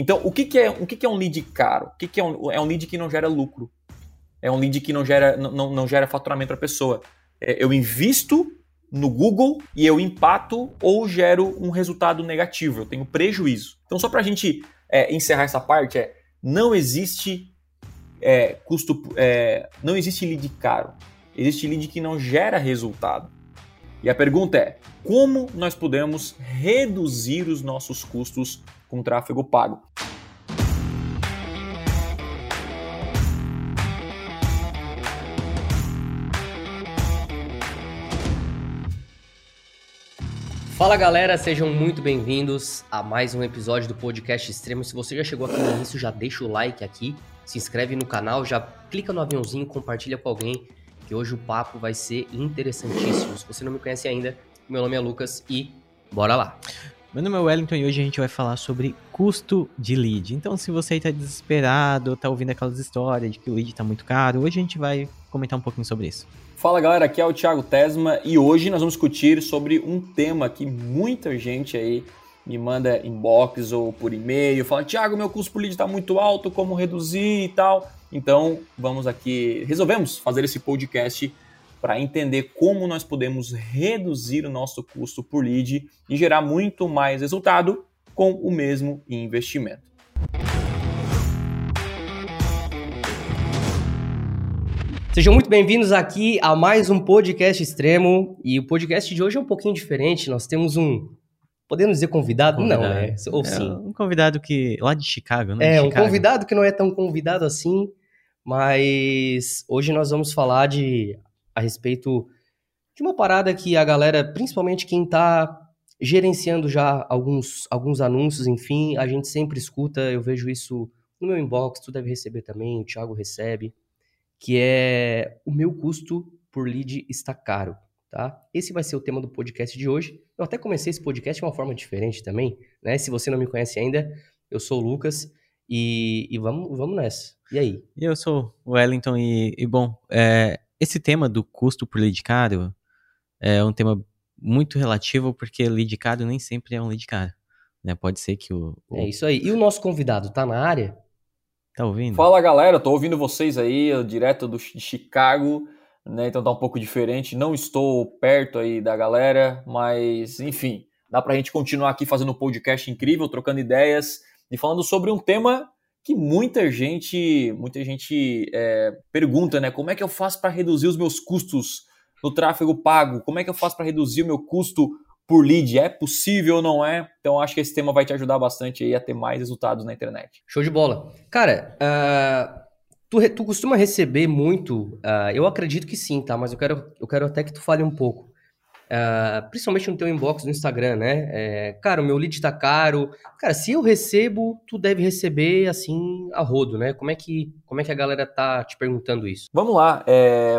Então, o que, que, é, o que, que é um lead caro? O que, que é, um, é um lead que não gera lucro? É um lead que não gera, não, não gera faturamento para a pessoa. É, eu invisto no Google e eu empato ou gero um resultado negativo, eu tenho prejuízo. Então, só para a gente é, encerrar essa parte, é, não existe é, custo, é, não existe lead caro, existe lead que não gera resultado. E a pergunta é: como nós podemos reduzir os nossos custos com tráfego pago. Fala galera, sejam muito bem-vindos a mais um episódio do Podcast Extremo. Se você já chegou aqui no início, já deixa o like aqui, se inscreve no canal, já clica no aviãozinho, compartilha com alguém, que hoje o papo vai ser interessantíssimo. Se você não me conhece ainda, meu nome é Lucas e bora lá! Meu nome é Wellington e hoje a gente vai falar sobre custo de lead. Então, se você está desesperado, está ouvindo aquelas histórias de que o lead está muito caro, hoje a gente vai comentar um pouquinho sobre isso. Fala galera, aqui é o Thiago Tesma e hoje nós vamos discutir sobre um tema que muita gente aí me manda inbox ou por e-mail, fala, Thiago, meu custo por lead está muito alto, como reduzir e tal. Então, vamos aqui, resolvemos fazer esse podcast para entender como nós podemos reduzir o nosso custo por lead e gerar muito mais resultado com o mesmo investimento. Sejam muito bem-vindos aqui a mais um podcast extremo. E o podcast de hoje é um pouquinho diferente. Nós temos um. Podemos dizer convidado? convidado. Não, né? Ou é, sim. Um convidado que. lá de Chicago, né? É, um convidado que não é tão convidado assim. Mas hoje nós vamos falar de a respeito de uma parada que a galera, principalmente quem está gerenciando já alguns, alguns anúncios, enfim, a gente sempre escuta, eu vejo isso no meu inbox, tu deve receber também, o Thiago recebe, que é o meu custo por lead está caro, tá? Esse vai ser o tema do podcast de hoje. Eu até comecei esse podcast de uma forma diferente também, né? Se você não me conhece ainda, eu sou o Lucas e, e vamos, vamos nessa. E aí? Eu sou o Wellington e, e bom, é, esse tema do custo por lead caro é um tema muito relativo, porque lead caro nem sempre é um lead caro. Né? Pode ser que o, o, É isso aí. E o nosso convidado tá na área? Tá ouvindo? Fala galera, tô ouvindo vocês aí, direto do, de Chicago, né? Então tá um pouco diferente. Não estou perto aí da galera, mas enfim, dá pra gente continuar aqui fazendo um podcast incrível, trocando ideias e falando sobre um tema que muita gente, muita gente é, pergunta, né? Como é que eu faço para reduzir os meus custos no tráfego pago? Como é que eu faço para reduzir o meu custo por lead? É possível ou não é? Então acho que esse tema vai te ajudar bastante aí a ter mais resultados na internet. Show de bola. Cara, uh, tu, tu costuma receber muito? Uh, eu acredito que sim, tá? Mas eu quero, eu quero até que tu fale um pouco. Uh, principalmente no teu inbox no Instagram, né? É, cara, o meu lead tá caro. Cara, se eu recebo, tu deve receber assim a rodo, né? Como é que, como é que a galera tá te perguntando isso? Vamos lá. É,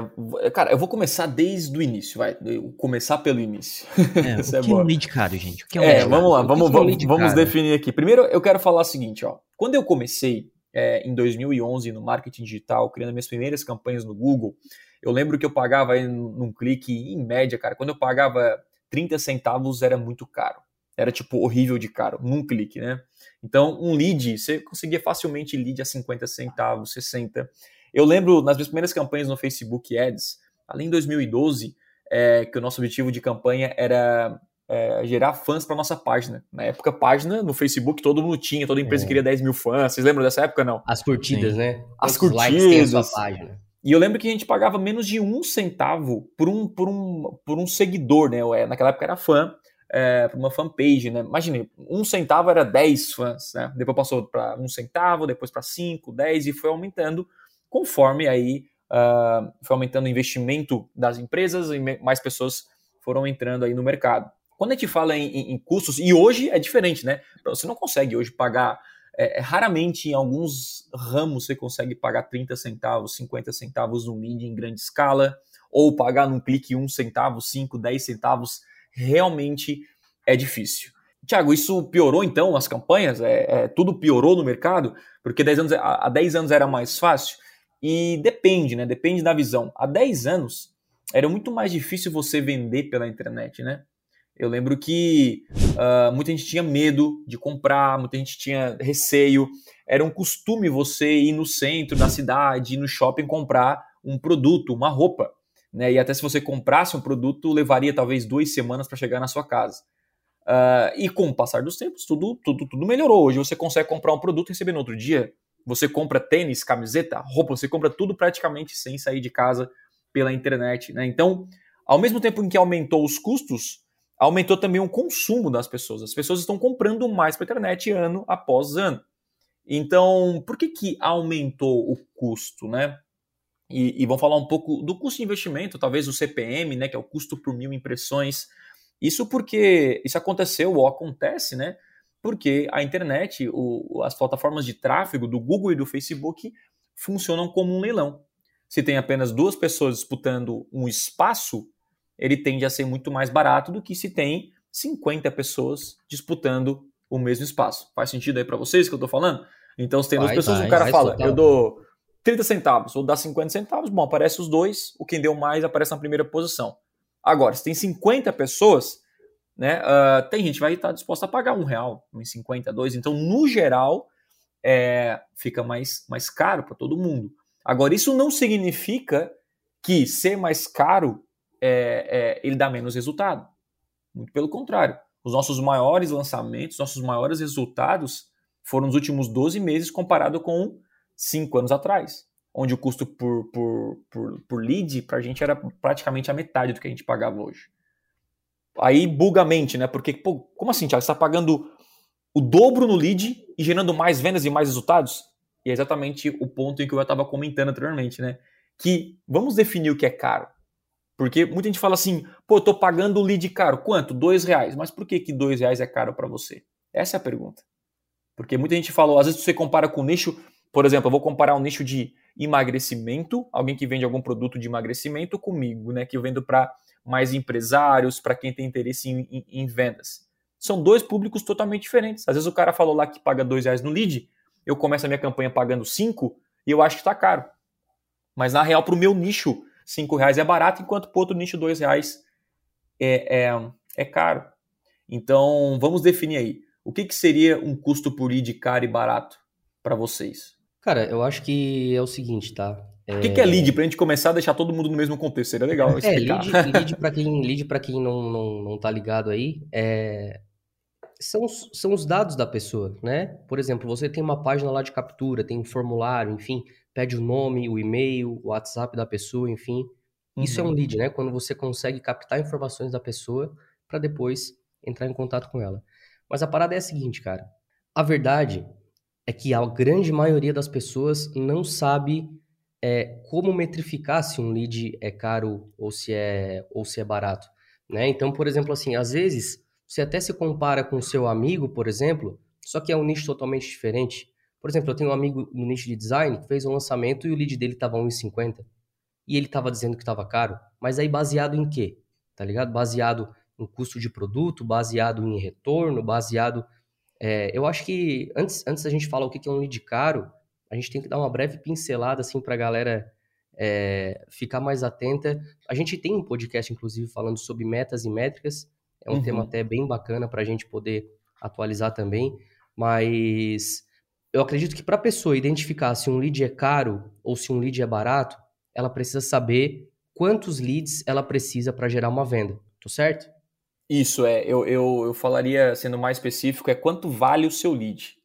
cara, eu vou começar desde o início, vai. Começar pelo início. É, o que é, um lead caro, gente? O que é um é, vamos lá, vamos, vamos, vamos definir aqui. Primeiro, eu quero falar o seguinte, ó. Quando eu comecei é, em 2011 no marketing digital, criando minhas primeiras campanhas no Google, eu lembro que eu pagava aí num clique, em média, cara, quando eu pagava 30 centavos era muito caro. Era tipo horrível de caro, num clique, né? Então, um lead, você conseguia facilmente lead a 50 centavos, 60. Eu lembro nas minhas primeiras campanhas no Facebook Ads, além em 2012, é, que o nosso objetivo de campanha era é, gerar fãs para nossa página. Na época, página no Facebook todo mundo tinha, toda empresa é. queria 10 mil fãs. Vocês lembram dessa época, não? As curtidas, Sim. né? As Quantos curtidas. Likes tem a sua página? E eu lembro que a gente pagava menos de um centavo por um, por um, por um seguidor, né? É, naquela época era fã, é, por uma fanpage, né? Imagine, um centavo era 10 fãs, né? Depois passou para um centavo, depois para 5, 10 e foi aumentando conforme aí uh, foi aumentando o investimento das empresas e mais pessoas foram entrando aí no mercado. Quando a gente fala em, em, em custos, e hoje é diferente, né? Você não consegue hoje pagar é, é, raramente em alguns ramos você consegue pagar 30 centavos, 50 centavos no lead em grande escala, ou pagar num clique 1 centavo, 5, 10 centavos, realmente é difícil. Tiago, isso piorou então as campanhas? É, é, tudo piorou no mercado? Porque 10 anos, há 10 anos era mais fácil? E depende, né? Depende da visão. Há 10 anos era muito mais difícil você vender pela internet, né? Eu lembro que uh, muita gente tinha medo de comprar, muita gente tinha receio. Era um costume você ir no centro da cidade, ir no shopping comprar um produto, uma roupa. Né? E até se você comprasse um produto, levaria talvez duas semanas para chegar na sua casa. Uh, e com o passar dos tempos, tudo, tudo, tudo melhorou. Hoje você consegue comprar um produto e receber no outro dia. Você compra tênis, camiseta, roupa, você compra tudo praticamente sem sair de casa pela internet. Né? Então, ao mesmo tempo em que aumentou os custos, aumentou também o consumo das pessoas. As pessoas estão comprando mais para a internet ano após ano. Então, por que, que aumentou o custo, né? E, e vamos falar um pouco do custo de investimento, talvez o CPM, né, que é o custo por mil impressões. Isso porque isso aconteceu ou acontece, né? Porque a internet, o, as plataformas de tráfego do Google e do Facebook funcionam como um leilão. Se tem apenas duas pessoas disputando um espaço, ele tende a ser muito mais barato do que se tem 50 pessoas disputando o mesmo espaço. Faz sentido aí para vocês que eu estou falando? Então, se tem vai, duas pessoas, vai, um cara fala, total. eu dou 30 centavos ou dá 50 centavos, bom, aparece os dois, o quem deu mais aparece na primeira posição. Agora, se tem 50 pessoas, né, uh, tem gente que vai estar disposta a pagar um real, uns 50, dois. Então, no geral, é, fica mais, mais caro para todo mundo. Agora, isso não significa que ser mais caro é, é, ele dá menos resultado. Muito pelo contrário. Os nossos maiores lançamentos, nossos maiores resultados foram nos últimos 12 meses comparado com 5 anos atrás, onde o custo por, por, por, por lead para a gente era praticamente a metade do que a gente pagava hoje. Aí buga a mente, né? Porque, pô, como assim, Thiago? Você está pagando o dobro no lead e gerando mais vendas e mais resultados? E é exatamente o ponto em que eu estava comentando anteriormente, né? Que vamos definir o que é caro. Porque muita gente fala assim, pô, eu tô pagando o lead caro. Quanto? Dois reais. Mas por que que dois reais é caro para você? Essa é a pergunta. Porque muita gente falou, às vezes você compara com nicho, por exemplo, eu vou comparar um nicho de emagrecimento, alguém que vende algum produto de emagrecimento comigo, né? Que eu vendo para mais empresários, para quem tem interesse em, em, em, vendas. São dois públicos totalmente diferentes. Às vezes o cara falou lá que paga dois reais no lead, eu começo a minha campanha pagando cinco e eu acho que está caro. Mas na real, para o meu nicho, 5 reais é barato, enquanto para outro nicho 2 reais é, é, é caro. Então, vamos definir aí. O que, que seria um custo por lead caro e barato para vocês? Cara, eu acho que é o seguinte, tá? É... O que, que é lead? Para a gente começar a deixar todo mundo no mesmo contexto, seria legal explicar. É, lead, lead para quem, lead quem não, não, não tá ligado aí, é... são, são os dados da pessoa, né? Por exemplo, você tem uma página lá de captura, tem um formulário, enfim, pede o nome, o e-mail, o WhatsApp da pessoa, enfim. Uhum. Isso é um uhum. lead, né? Quando você consegue captar informações da pessoa para depois entrar em contato com ela. Mas a parada é a seguinte, cara. A verdade é que a grande maioria das pessoas não sabe é, como metrificar se um lead é caro ou se é, ou se é barato. Né? Então, por exemplo, assim, às vezes você até se compara com o seu amigo, por exemplo, só que é um nicho totalmente diferente. Por exemplo, eu tenho um amigo no nicho de design que fez um lançamento e o lead dele estava 1,50 e ele estava dizendo que estava caro, mas aí baseado em quê? Tá ligado? Baseado em custo de produto, baseado em retorno, baseado. É, eu acho que antes, antes da gente falar o que é um lead caro, a gente tem que dar uma breve pincelada assim para a galera é, ficar mais atenta. A gente tem um podcast, inclusive, falando sobre metas e métricas. É um uhum. tema até bem bacana para a gente poder atualizar também. Mas eu acredito que para a pessoa identificar se um lead é caro ou se um lead é barato, ela precisa saber quantos leads ela precisa para gerar uma venda. Tô certo? Isso, é. Eu, eu, eu falaria, sendo mais específico, é quanto vale o seu lead.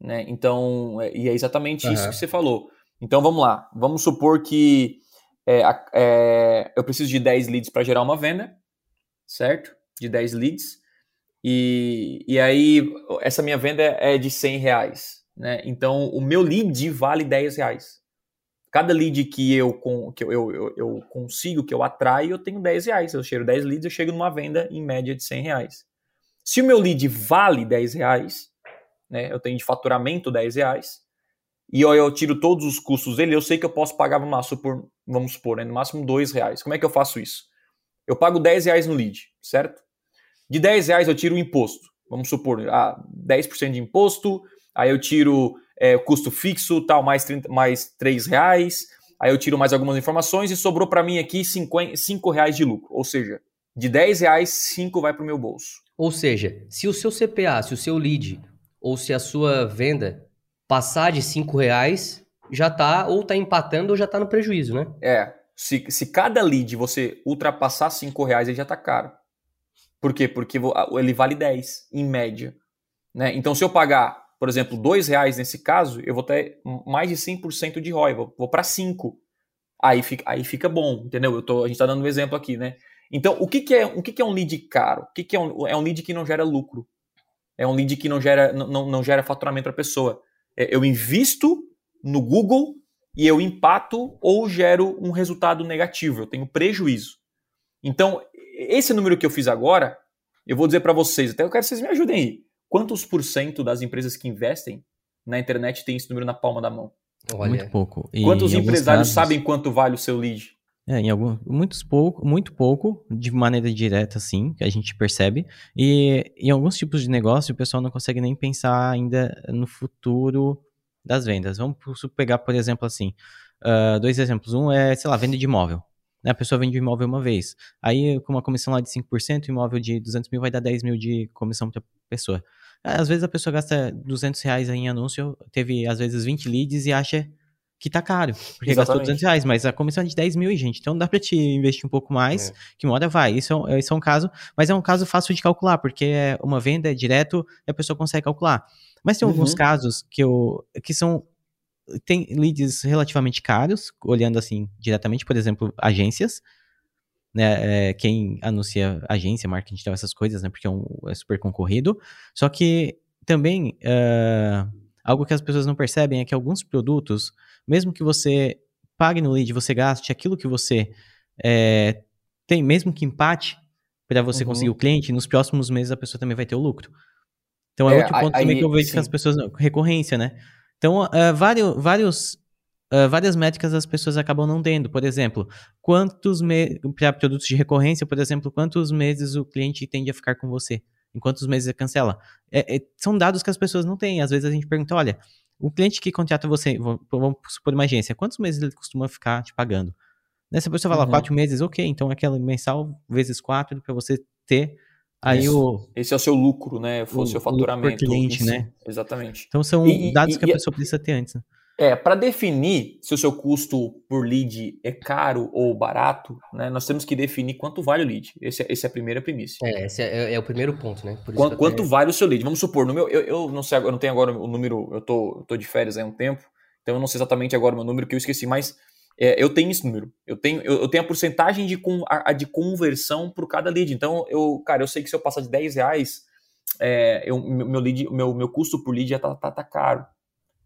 Né? Então, é, e é exatamente uhum. isso que você falou. Então vamos lá. Vamos supor que é, é, eu preciso de 10 leads para gerar uma venda, certo? De 10 leads. E, e aí, essa minha venda é de 100 reais. Né? Então, o meu lead vale 10 reais. Cada lead que eu, que eu, eu, eu consigo, que eu atraio, eu tenho 10 reais. Eu cheiro 10 leads, eu chego numa venda em média de 100 reais. Se o meu lead vale 10 reais, né, eu tenho de faturamento 10 reais, e eu, eu tiro todos os custos dele, eu sei que eu posso pagar no máximo por, vamos supor, né, no máximo 2 reais. Como é que eu faço isso? Eu pago 10 reais no lead, certo? De 10 reais eu tiro o imposto. Vamos supor, ah, 10% de imposto, aí eu tiro é, custo fixo, tal, mais, 30, mais 3 reais, aí eu tiro mais algumas informações e sobrou para mim aqui 5 reais de lucro. Ou seja, De 10 reais, 5 vai para o meu bolso. Ou seja, se o seu CPA, se o seu lead ou se a sua venda passar de 5 reais, já tá ou tá empatando ou já tá no prejuízo, né? É. Se, se cada lead você ultrapassar 5 reais, ele já tá caro. Por quê? Porque ele vale 10, em média. Né? Então, se eu pagar, por exemplo, 2 reais nesse caso, eu vou ter mais de 100% de ROI, vou, vou para 5. Aí fica, aí fica bom, entendeu? Eu tô, a gente está dando um exemplo aqui, né? Então, o que, que, é, o que, que é um lead caro? O que, que é, um, é um lead que não gera lucro? É um lead que não gera, não, não gera faturamento para a pessoa. É, eu invisto no Google e eu empato ou gero um resultado negativo, eu tenho prejuízo. Então, esse número que eu fiz agora, eu vou dizer para vocês, até eu quero que vocês me ajudem aí. Quantos por cento das empresas que investem na internet tem esse número na palma da mão? Olha. Muito pouco. E Quantos empresários casos... sabem quanto vale o seu lead? É, em algum, muitos pouco, muito pouco, de maneira direta, sim, que a gente percebe. E em alguns tipos de negócio, o pessoal não consegue nem pensar ainda no futuro das vendas. Vamos pegar, por exemplo, assim, uh, dois exemplos. Um é, sei lá, venda de imóvel. Né? A pessoa vende o imóvel uma vez. Aí, com uma comissão lá de 5%, o imóvel de 200 mil vai dar 10 mil de comissão para a pessoa. Às vezes a pessoa gasta 200 reais em anúncio, teve às vezes 20 leads e acha que tá caro, porque Exatamente. gastou 200 reais, mas a comissão é de 10 mil, gente, então dá para te investir um pouco mais, é. que uma hora vai, isso é, um, isso é um caso, mas é um caso fácil de calcular, porque é uma venda é direto e a pessoa consegue calcular. Mas tem uhum. alguns casos que, eu, que são, tem leads relativamente caros, olhando assim diretamente, por exemplo, agências, né, é, quem anuncia agência, marketing digital, essas coisas, né, porque é, um, é super concorrido, só que também... Uh, algo que as pessoas não percebem é que alguns produtos mesmo que você pague no lead, você gaste aquilo que você é, tem, mesmo que empate, para você uhum. conseguir o cliente, nos próximos meses a pessoa também vai ter o lucro. Então é, é outro ponto aí, também que eu vejo sim. que as pessoas. Recorrência, né? Então, uh, vários, vários, uh, várias métricas as pessoas acabam não tendo. Por exemplo, quantos para produtos de recorrência, por exemplo, quantos meses o cliente tende a ficar com você? Em quantos meses ele cancela? É, é, são dados que as pessoas não têm. Às vezes a gente pergunta: olha, o cliente que contrata você, vamos supor uma agência, quantos meses ele costuma ficar te pagando? Né? Se a pessoa falar uhum. quatro meses, ok, então aquela mensal vezes quatro para você ter aí Isso. o... Esse é o seu lucro, né? O, o seu faturamento. Cliente, né? Exatamente. Então são e, dados e, que a pessoa precisa ter antes. Né? É, para definir se o seu custo por lead é caro ou barato, né, nós temos que definir quanto vale o lead. Esse, é, esse é a primeira premissa. É, esse é, é o primeiro ponto, né? quanto, quanto vale o seu lead? Vamos supor, no meu, eu, eu não sei, eu não tenho agora o número, eu tô, eu tô de férias há um tempo, então eu não sei exatamente agora o meu número que eu esqueci, mas é, eu tenho esse número. Eu tenho, eu, eu tenho a porcentagem de, com, a, a de conversão por cada lead. Então, eu, cara, eu sei que se eu passar de 10 reais, é, eu, meu, lead, meu, meu custo por lead já tá, tá, tá caro.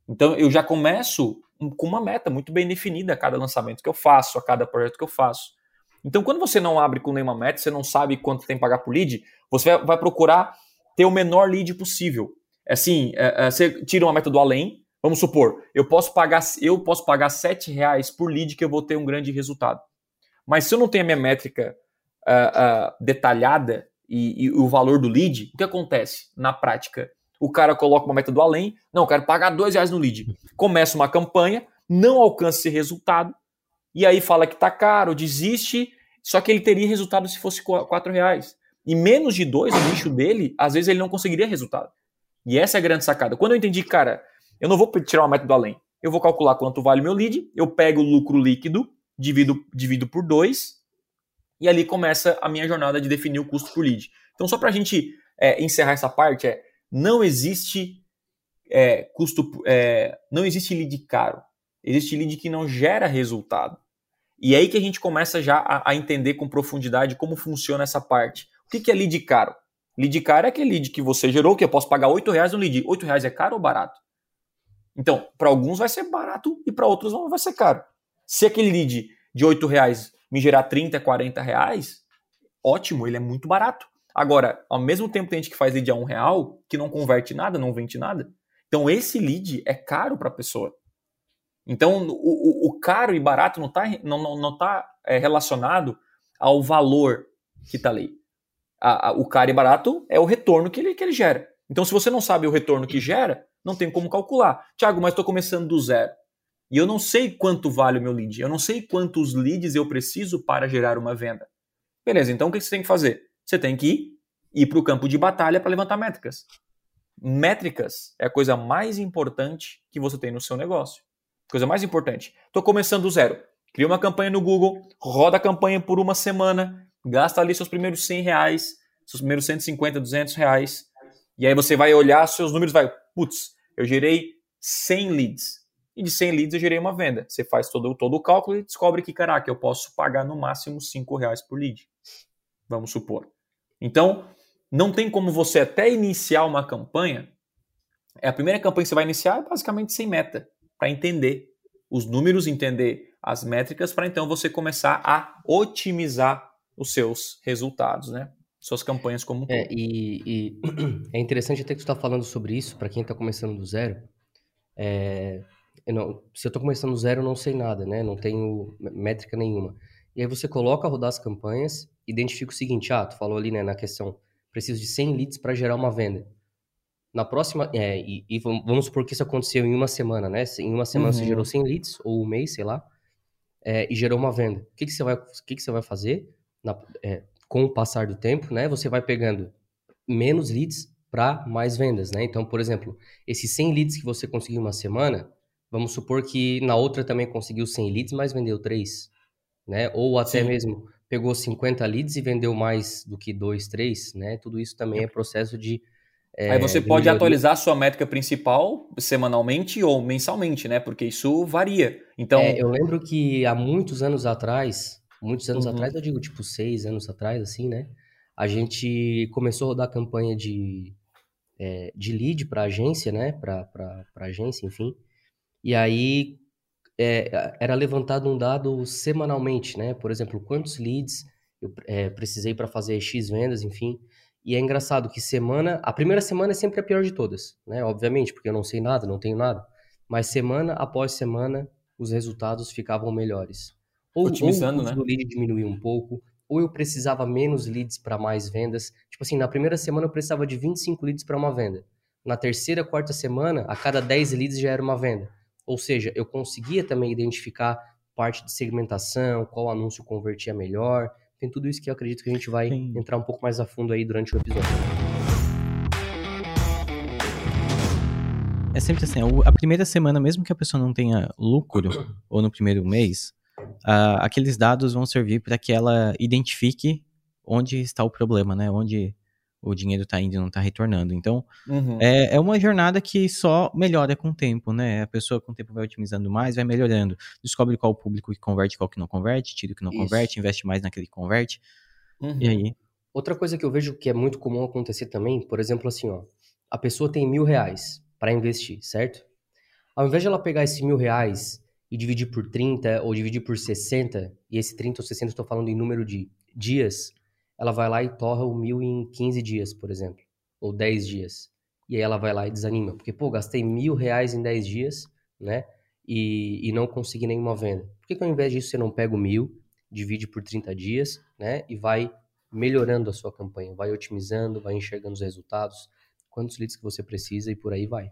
Então eu já começo com uma meta muito bem definida a cada lançamento que eu faço, a cada projeto que eu faço. Então, quando você não abre com nenhuma meta, você não sabe quanto tem que pagar por lead, você vai procurar ter o menor lead possível. É assim, é, é, você tira uma meta do além, vamos supor, eu posso pagar eu posso pagar 7 reais por lead que eu vou ter um grande resultado. Mas se eu não tenho a minha métrica uh, uh, detalhada e, e, o valor do lead, o que acontece na prática? O cara coloca uma meta do além, não, quero pagar dois reais no lead. Começa uma campanha, não alcança esse resultado, e aí fala que tá caro, desiste, só que ele teria resultado se fosse quatro reais. E menos de dois, no nicho dele, às vezes ele não conseguiria resultado. E essa é a grande sacada. Quando eu entendi, cara, eu não vou tirar uma meta do além, eu vou calcular quanto vale meu lead, eu pego o lucro líquido, divido, divido por dois, e ali começa a minha jornada de definir o custo por lead. Então, só para a gente é, encerrar essa parte, é não existe é, custo, é, não existe lead caro. Existe lead que não gera resultado. E é aí que a gente começa já a, a entender com profundidade como funciona essa parte. O que, que é lead caro? Lead caro é aquele lead que você gerou, que eu posso pagar R$ reais no lead. R$ reais é caro ou barato? Então, para alguns vai ser barato e para outros vai ser caro. Se aquele lead de R$ reais me gerar 30, 40 reais, ótimo, ele é muito barato. Agora, ao mesmo tempo tem gente que faz lead a um real, que não converte nada, não vende nada. Então esse lead é caro para a pessoa. Então o, o, caro e barato não está não, não, não tá, é, relacionado ao valor que está ali. A, a, o caro e barato é o retorno que ele, que ele gera. Então se você não sabe o retorno que gera, não tem como calcular. Tiago, mas estou começando do zero. E eu não sei quanto vale o meu lead. Eu não sei quantos leads eu preciso para gerar uma venda. Beleza, então o que você tem que fazer? Você tem que ir, para o campo de batalha para levantar métricas. Métricas é a coisa mais importante que você tem no seu negócio. Coisa mais importante. Estou começando do zero. Cria uma campanha no Google, roda a campanha por uma semana, gasta ali seus primeiros 100 reais, seus primeiros 150, 200 reais. E aí você vai olhar seus números vai, putz, eu gerei 100 leads. E de 100 leads eu gerei uma venda. Você faz todo, todo o cálculo e descobre que, caraca, eu posso pagar no máximo 5 reais por lead. Vamos supor. Então, não tem como você até iniciar uma campanha. É a primeira campanha que você vai iniciar é basicamente sem meta, para entender os números, entender as métricas, para então você começar a otimizar os seus resultados, né? Suas campanhas como um é, e, e, é interessante até que você está falando sobre isso, para quem está começando do zero. É, eu não, se eu estou começando do zero, eu não sei nada, né? Não tenho métrica nenhuma. E aí você coloca a rodar as campanhas, identifica o seguinte, ah, tu falou ali, né, na questão, preciso de 100 leads para gerar uma venda. Na próxima, é, e, e, vamos supor que isso aconteceu em uma semana, né? Em uma semana uhum. você gerou 100 leads, ou um mês, sei lá, é, e gerou uma venda. O que, que, você, vai, o que, que você vai fazer na, é, com o passar do tempo, né? Você vai pegando menos leads para mais vendas, né? Então, por exemplo, esses 100 leads que você conseguiu uma semana, vamos supor que na outra também conseguiu 100 leads, mas vendeu 3, né? Ou até Sim. mesmo pegou 50 leads e vendeu mais do que 2, 3, né? Tudo isso também é processo de é, Aí você pode melhoria. atualizar a sua métrica principal semanalmente ou mensalmente, né? Porque isso varia. Então, é, eu lembro que há muitos anos atrás, muitos anos uhum. atrás, eu digo tipo seis anos atrás, assim, né? A gente começou a rodar campanha de, é, de lead para agência, né? Para agência, enfim. E aí é, era levantado um dado semanalmente, né? Por exemplo, quantos leads eu é, precisei para fazer X vendas, enfim. E é engraçado que semana, a primeira semana é sempre a pior de todas, né? Obviamente, porque eu não sei nada, não tenho nada. Mas semana após semana, os resultados ficavam melhores. Ou, Otimizando, ou o né? lead diminuiu um pouco, ou eu precisava menos leads para mais vendas. Tipo assim, na primeira semana eu precisava de 25 leads para uma venda. Na terceira, quarta semana, a cada 10 leads já era uma venda. Ou seja, eu conseguia também identificar parte de segmentação, qual anúncio convertia melhor. Tem tudo isso que eu acredito que a gente vai Sim. entrar um pouco mais a fundo aí durante o episódio. É sempre assim, a primeira semana, mesmo que a pessoa não tenha lucro, ou no primeiro mês, uh, aqueles dados vão servir para que ela identifique onde está o problema, né? Onde o dinheiro está indo e não está retornando. Então, uhum. é, é uma jornada que só melhora com o tempo, né? A pessoa com o tempo vai otimizando mais, vai melhorando. Descobre qual o público que converte, qual que não converte, tira o que não Isso. converte, investe mais naquele que converte. Uhum. E aí? Outra coisa que eu vejo que é muito comum acontecer também, por exemplo, assim, ó, a pessoa tem mil reais para investir, certo? Ao invés de ela pegar esse mil reais e dividir por 30 ou dividir por 60, e esse 30 ou 60 estou falando em número de dias, ela vai lá e torra o mil em 15 dias, por exemplo, ou 10 dias. E aí ela vai lá e desanima, porque, pô, gastei mil reais em 10 dias, né? E, e não consegui nenhuma venda. Por que, que ao invés disso você não pega o mil, divide por 30 dias, né? E vai melhorando a sua campanha, vai otimizando, vai enxergando os resultados, quantos leads que você precisa e por aí vai.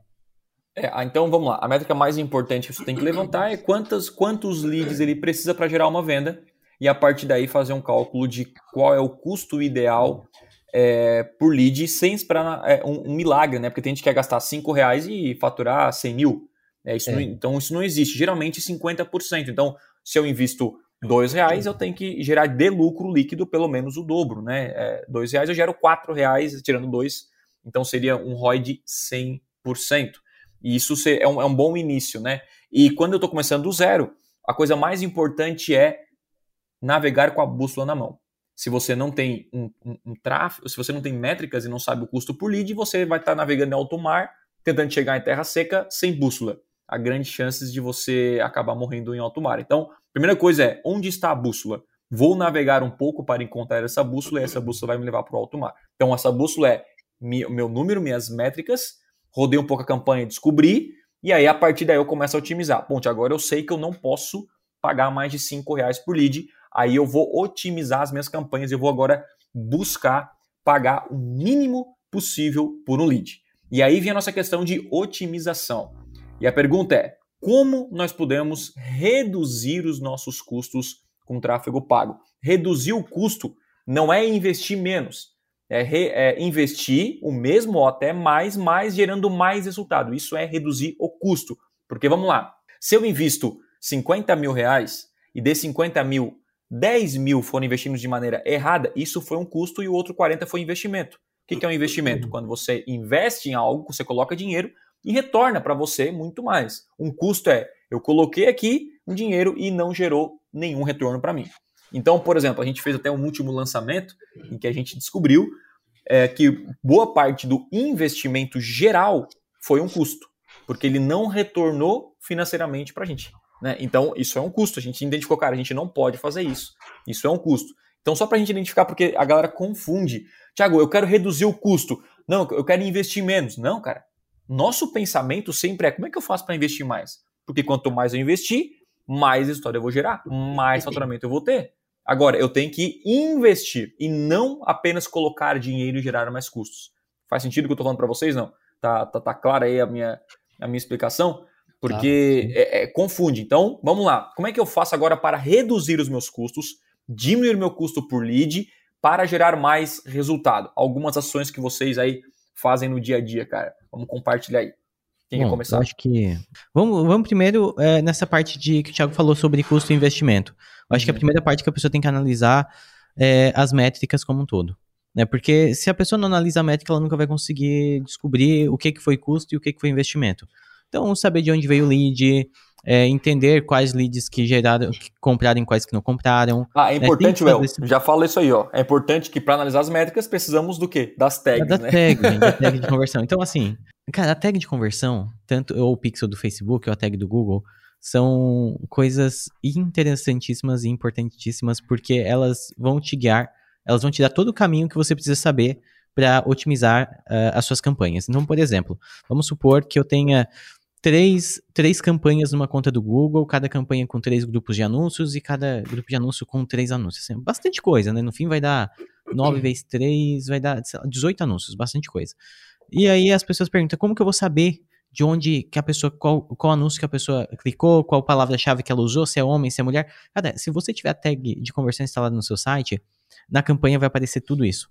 É, ah, então vamos lá. A métrica mais importante que você tem que levantar é quantas, quantos leads ele precisa para gerar uma venda e a partir daí fazer um cálculo de qual é o custo ideal é, por lead sem esperar é, um, um, milagre, né? Porque tem gente que quer gastar 5 reais e faturar 100 mil. É, isso é. Não, então isso não existe. Geralmente 50%. Então, se eu invisto dois reais, eu tenho que gerar de lucro líquido pelo menos o dobro, né? É, dois reais eu gero quatro reais tirando dois, então seria um ROI de 100%. E isso é um, é um bom início, né? E quando eu estou começando do zero, a coisa mais importante é navegar com a bússola na mão. Se você não tem um, um, um tráfego, se você não tem métricas e não sabe o custo por lead, você vai estar navegando em alto mar, tentando chegar em terra seca sem bússola. Há grandes chances de você acabar morrendo em alto mar. Então, primeira coisa é, onde está a bússola? Vou navegar um pouco para encontrar essa bússola e essa bússola vai me levar para o alto mar. Então, essa bússola é meu número, minhas métricas, rodei um pouco a campanha, descobri, e aí a partir daí eu começo a otimizar. Ponte, agora eu sei que eu não posso pagar mais de 5 reais por lead, aí eu vou otimizar as minhas campanhas, eu vou agora buscar pagar o mínimo possível por um lead. E aí vem a nossa questão de otimização. E a pergunta é: como nós podemos reduzir os nossos custos com tráfego pago? Reduzir o custo não é investir menos, é, re, é, investir o mesmo ou até mais, mas gerando mais resultado. Isso é reduzir o custo. Porque vamos lá, se eu invisto 50 mil reais e de 50 mil, 10 mil foram investidos de maneira errada, isso foi um custo e o outro 40 foi investimento. O que é um investimento? Quando você investe em algo, você coloca dinheiro e retorna para você muito mais. Um custo é eu coloquei aqui um dinheiro e não gerou nenhum retorno para mim. Então, por exemplo, a gente fez até um último lançamento em que a gente descobriu é, que boa parte do investimento geral foi um custo, porque ele não retornou financeiramente para a gente. Né? Então, isso é um custo. A gente identificou, cara, a gente não pode fazer isso. Isso é um custo. Então, só para a gente identificar, porque a galera confunde. Tiago, eu quero reduzir o custo. Não, eu quero investir menos. Não, cara. Nosso pensamento sempre é: como é que eu faço para investir mais? Porque quanto mais eu investir, mais história eu vou gerar, mais faturamento eu vou ter. Agora, eu tenho que investir e não apenas colocar dinheiro e gerar mais custos. Faz sentido o que eu estou falando para vocês? Não? Tá, tá, tá clara aí a minha, a minha explicação? Porque tá, é, é, confunde. Então, vamos lá. Como é que eu faço agora para reduzir os meus custos, diminuir meu custo por lead, para gerar mais resultado? Algumas ações que vocês aí fazem no dia a dia, cara. Vamos compartilhar aí. Quem Bom, quer começar? acho que. Vamos, vamos primeiro é, nessa parte de que o Thiago falou sobre custo e investimento. Eu acho que a uhum. primeira parte que a pessoa tem que analisar é as métricas como um todo. Né? Porque se a pessoa não analisa a métrica, ela nunca vai conseguir descobrir o que, que foi custo e o que, que foi investimento. Então, saber de onde veio o lead, é, entender quais leads que geraram, que compraram e quais que não compraram. Ah, é né? importante, Well, esse... já falo isso aí, ó. É importante que para analisar as métricas precisamos do quê? Das tags, da né? Tag, da tag de conversão. Então, assim, cara, a tag de conversão, tanto ou o pixel do Facebook ou a tag do Google, são coisas interessantíssimas e importantíssimas porque elas vão te guiar, elas vão te dar todo o caminho que você precisa saber para otimizar uh, as suas campanhas. Então, por exemplo, vamos supor que eu tenha três, três campanhas numa conta do Google, cada campanha com três grupos de anúncios e cada grupo de anúncio com três anúncios. Assim, bastante coisa, né? No fim vai dar 9 vezes 3, vai dar lá, 18 anúncios, bastante coisa. E aí as pessoas perguntam, como que eu vou saber de onde que a pessoa, qual, qual anúncio que a pessoa clicou, qual palavra-chave que ela usou, se é homem, se é mulher. Cara, se você tiver a tag de conversão instalada no seu site, na campanha vai aparecer tudo isso.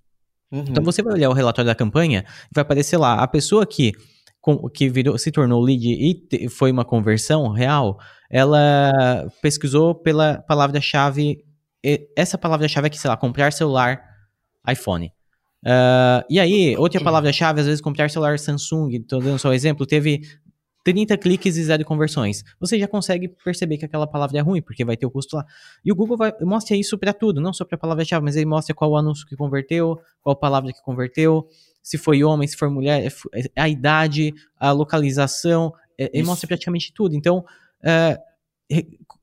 Uhum. Então você vai olhar o relatório da campanha vai aparecer lá a pessoa que que virou, se tornou lead e foi uma conversão real, ela pesquisou pela palavra-chave. Essa palavra-chave aqui, sei lá, comprar celular iPhone. Uh, e aí, outra palavra-chave, às vezes comprar celular Samsung, estou dando só um exemplo, teve 30 cliques e zero conversões. Você já consegue perceber que aquela palavra é ruim, porque vai ter o custo lá. E o Google vai, mostra isso para tudo, não só para a palavra-chave, mas ele mostra qual anúncio que converteu, qual palavra que converteu se foi homem, se for mulher, é é, a idade, a localização, é, ele mostra praticamente tudo. Então, é,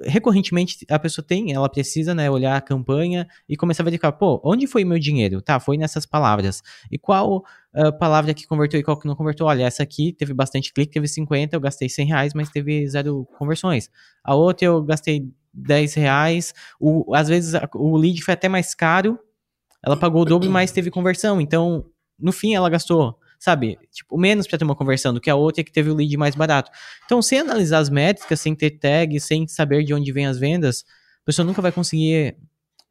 recorrentemente a pessoa tem, ela precisa, né, olhar a campanha e começar a verificar, pô, onde foi meu dinheiro? Tá, foi nessas palavras. E qual uh, palavra que converteu e qual que não converteu? Olha, essa aqui teve bastante clique, teve 50, eu gastei 100 reais, mas teve zero conversões. A outra eu gastei 10 reais, o, às vezes o lead foi até mais caro, ela pagou o dobro, mas teve conversão. Então, no fim ela gastou, sabe, tipo, menos para ter uma conversão do que a outra que teve o lead mais barato. Então, sem analisar as métricas, sem ter tag, sem saber de onde vem as vendas, a pessoa nunca vai conseguir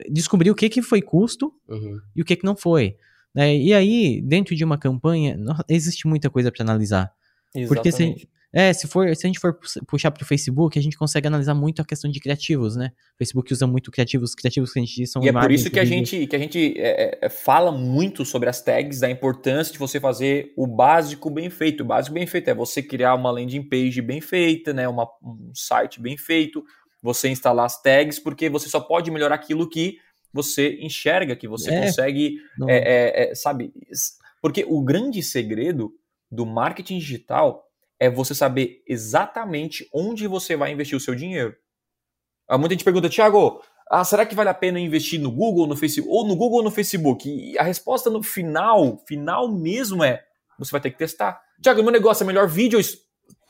descobrir o que, que foi custo uhum. e o que, que não foi. Né? E aí, dentro de uma campanha, existe muita coisa para analisar. Exatamente. Porque se, é, se, for, se a gente for puxar para o Facebook, a gente consegue analisar muito a questão de criativos, né? O Facebook usa muito criativos, criativos que a gente diz são E é por isso que a gente, que a gente é, é, fala muito sobre as tags, da importância de você fazer o básico bem feito. O básico bem feito é você criar uma landing page bem feita, né? Uma, um site bem feito, você instalar as tags, porque você só pode melhorar aquilo que você enxerga, que você é, consegue, é, é, é, sabe? Porque o grande segredo do marketing digital é você saber exatamente onde você vai investir o seu dinheiro. Ah, muita gente pergunta, Thiago, ah, será que vale a pena investir no Google, no Facebook, ou no Google ou no Facebook? E a resposta no final, final mesmo é, você vai ter que testar. Thiago, meu negócio é melhor vídeo,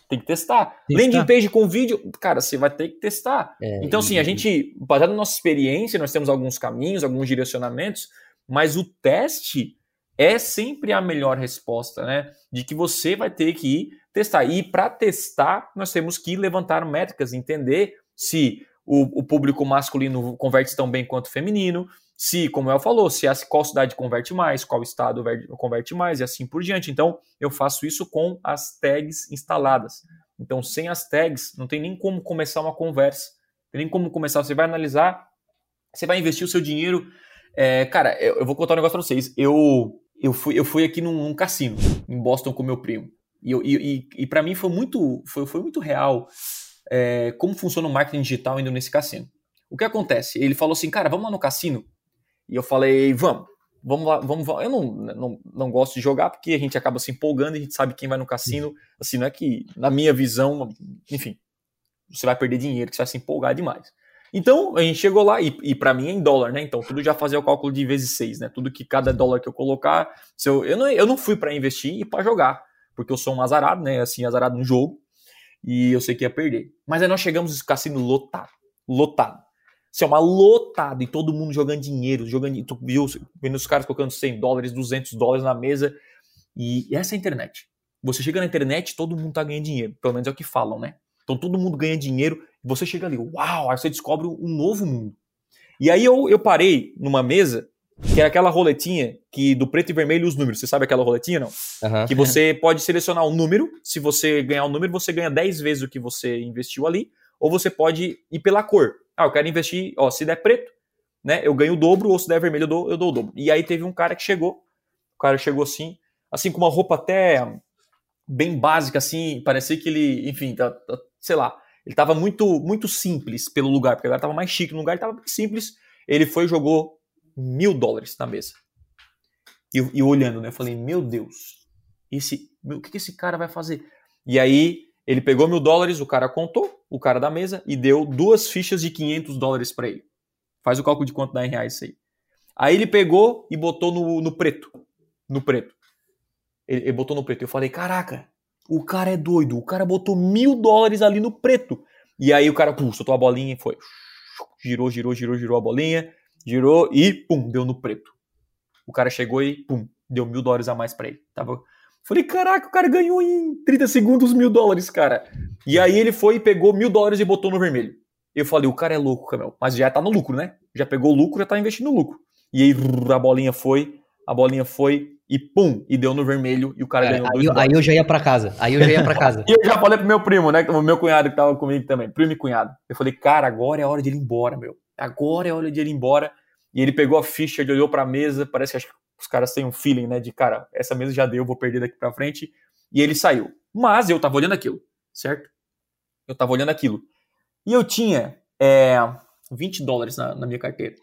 tem que testar. testar. Landing page com vídeo, cara, você vai ter que testar. É, então, assim, a gente, baseado na nossa experiência, nós temos alguns caminhos, alguns direcionamentos, mas o teste é sempre a melhor resposta, né? De que você vai ter que ir testar. E para testar, nós temos que levantar métricas, entender se o, o, público masculino converte tão bem quanto o feminino, se, como eu falou, se a, qual cidade converte mais, qual estado converte mais e assim por diante. Então, eu faço isso com as tags instaladas. Então, sem as tags, não tem nem como começar uma conversa. Não tem nem como começar. Você vai analisar, você vai investir o seu dinheiro. É, cara, eu, eu, vou contar um negócio pra vocês. Eu, eu, fui, eu fui aqui num, num cassino, em Boston, com meu primo. E, e, e, e para mim foi muito, foi, foi muito real é, como funciona o marketing digital indo nesse cassino. O que acontece? Ele falou assim, cara, vamos lá no cassino e eu falei, vamos, vamos lá, vamos, Eu não, não, não gosto de jogar porque a gente acaba se empolgando e a gente sabe quem vai no cassino. Assim, não é que, na minha visão, enfim, você vai perder dinheiro, que você vai se empolgar demais. Então, a gente chegou lá, e, e para mim é em dólar, né? Então, tudo já fazia o cálculo de vezes seis, né? Tudo que cada dólar que eu colocar. Se eu, eu, não, eu não fui para investir e para jogar, porque eu sou um azarado, né? Assim, azarado no jogo, e eu sei que ia perder. Mas aí nós chegamos no cassino lotado, lotado. Assim, uma lotado e todo mundo jogando dinheiro, jogando, tu viu, vendo os caras colocando 100 dólares, 200 dólares na mesa. E essa é a internet. Você chega na internet, todo mundo tá ganhando dinheiro, pelo menos é o que falam, né? Então todo mundo ganha dinheiro, você chega ali, uau, aí você descobre um novo mundo. E aí eu, eu parei numa mesa que é aquela roletinha que do preto e vermelho os números. Você sabe aquela roletinha, não? Uhum. Que você pode selecionar um número. Se você ganhar o um número, você ganha 10 vezes o que você investiu ali. Ou você pode ir pela cor. Ah, eu quero investir, ó, se der preto, né, eu ganho o dobro, ou se der vermelho, eu dou, eu dou o dobro. E aí teve um cara que chegou, o cara chegou assim, assim, com uma roupa até bem básica, assim, parecia que ele, enfim, tá, tá, sei lá, ele tava muito, muito simples pelo lugar, porque agora tava mais chique no lugar, ele tava simples. Ele foi e jogou mil dólares na mesa. E, e olhando, né, eu falei, meu Deus, esse, meu, o que, que esse cara vai fazer? E aí ele pegou mil dólares, o cara contou, o cara da mesa, e deu duas fichas de 500 dólares para ele. Faz o cálculo de quanto dá em reais isso aí. Aí ele pegou e botou no, no preto. No preto. Ele, ele, botou no preto. Eu falei, caraca, o cara é doido. O cara botou mil dólares ali no preto. E aí o cara, pum, soltou a bolinha e foi. Girou, girou, girou, girou a bolinha. Girou e, pum, deu no preto. O cara chegou e, pum, deu mil dólares a mais para ele. Tava Falei, caraca, o cara ganhou em 30 segundos mil dólares, cara. E aí ele foi e pegou mil dólares e botou no vermelho. Eu falei, o cara é louco, Camel. Mas já tá no lucro, né? Já pegou o lucro, já tá investindo no lucro. E aí a bolinha foi, a bolinha foi e pum, e deu no vermelho e o cara, ganhou aí, aí eu já ia para casa. Aí eu já ia para casa. e eu já falei pro meu primo, né? O meu cunhado que tava comigo também, primo e cunhado. Eu falei, cara, agora é a hora de ele ir embora, meu. Agora é a hora de ele ir embora. E ele pegou a ficha, ele olhou pra mesa, parece que acho que os caras têm um feeling, né, de cara, essa mesa já deu, vou perder daqui para frente, e ele saiu. Mas eu tava olhando aquilo, certo? Eu tava olhando aquilo. E eu tinha é, 20 dólares na, na minha carteira.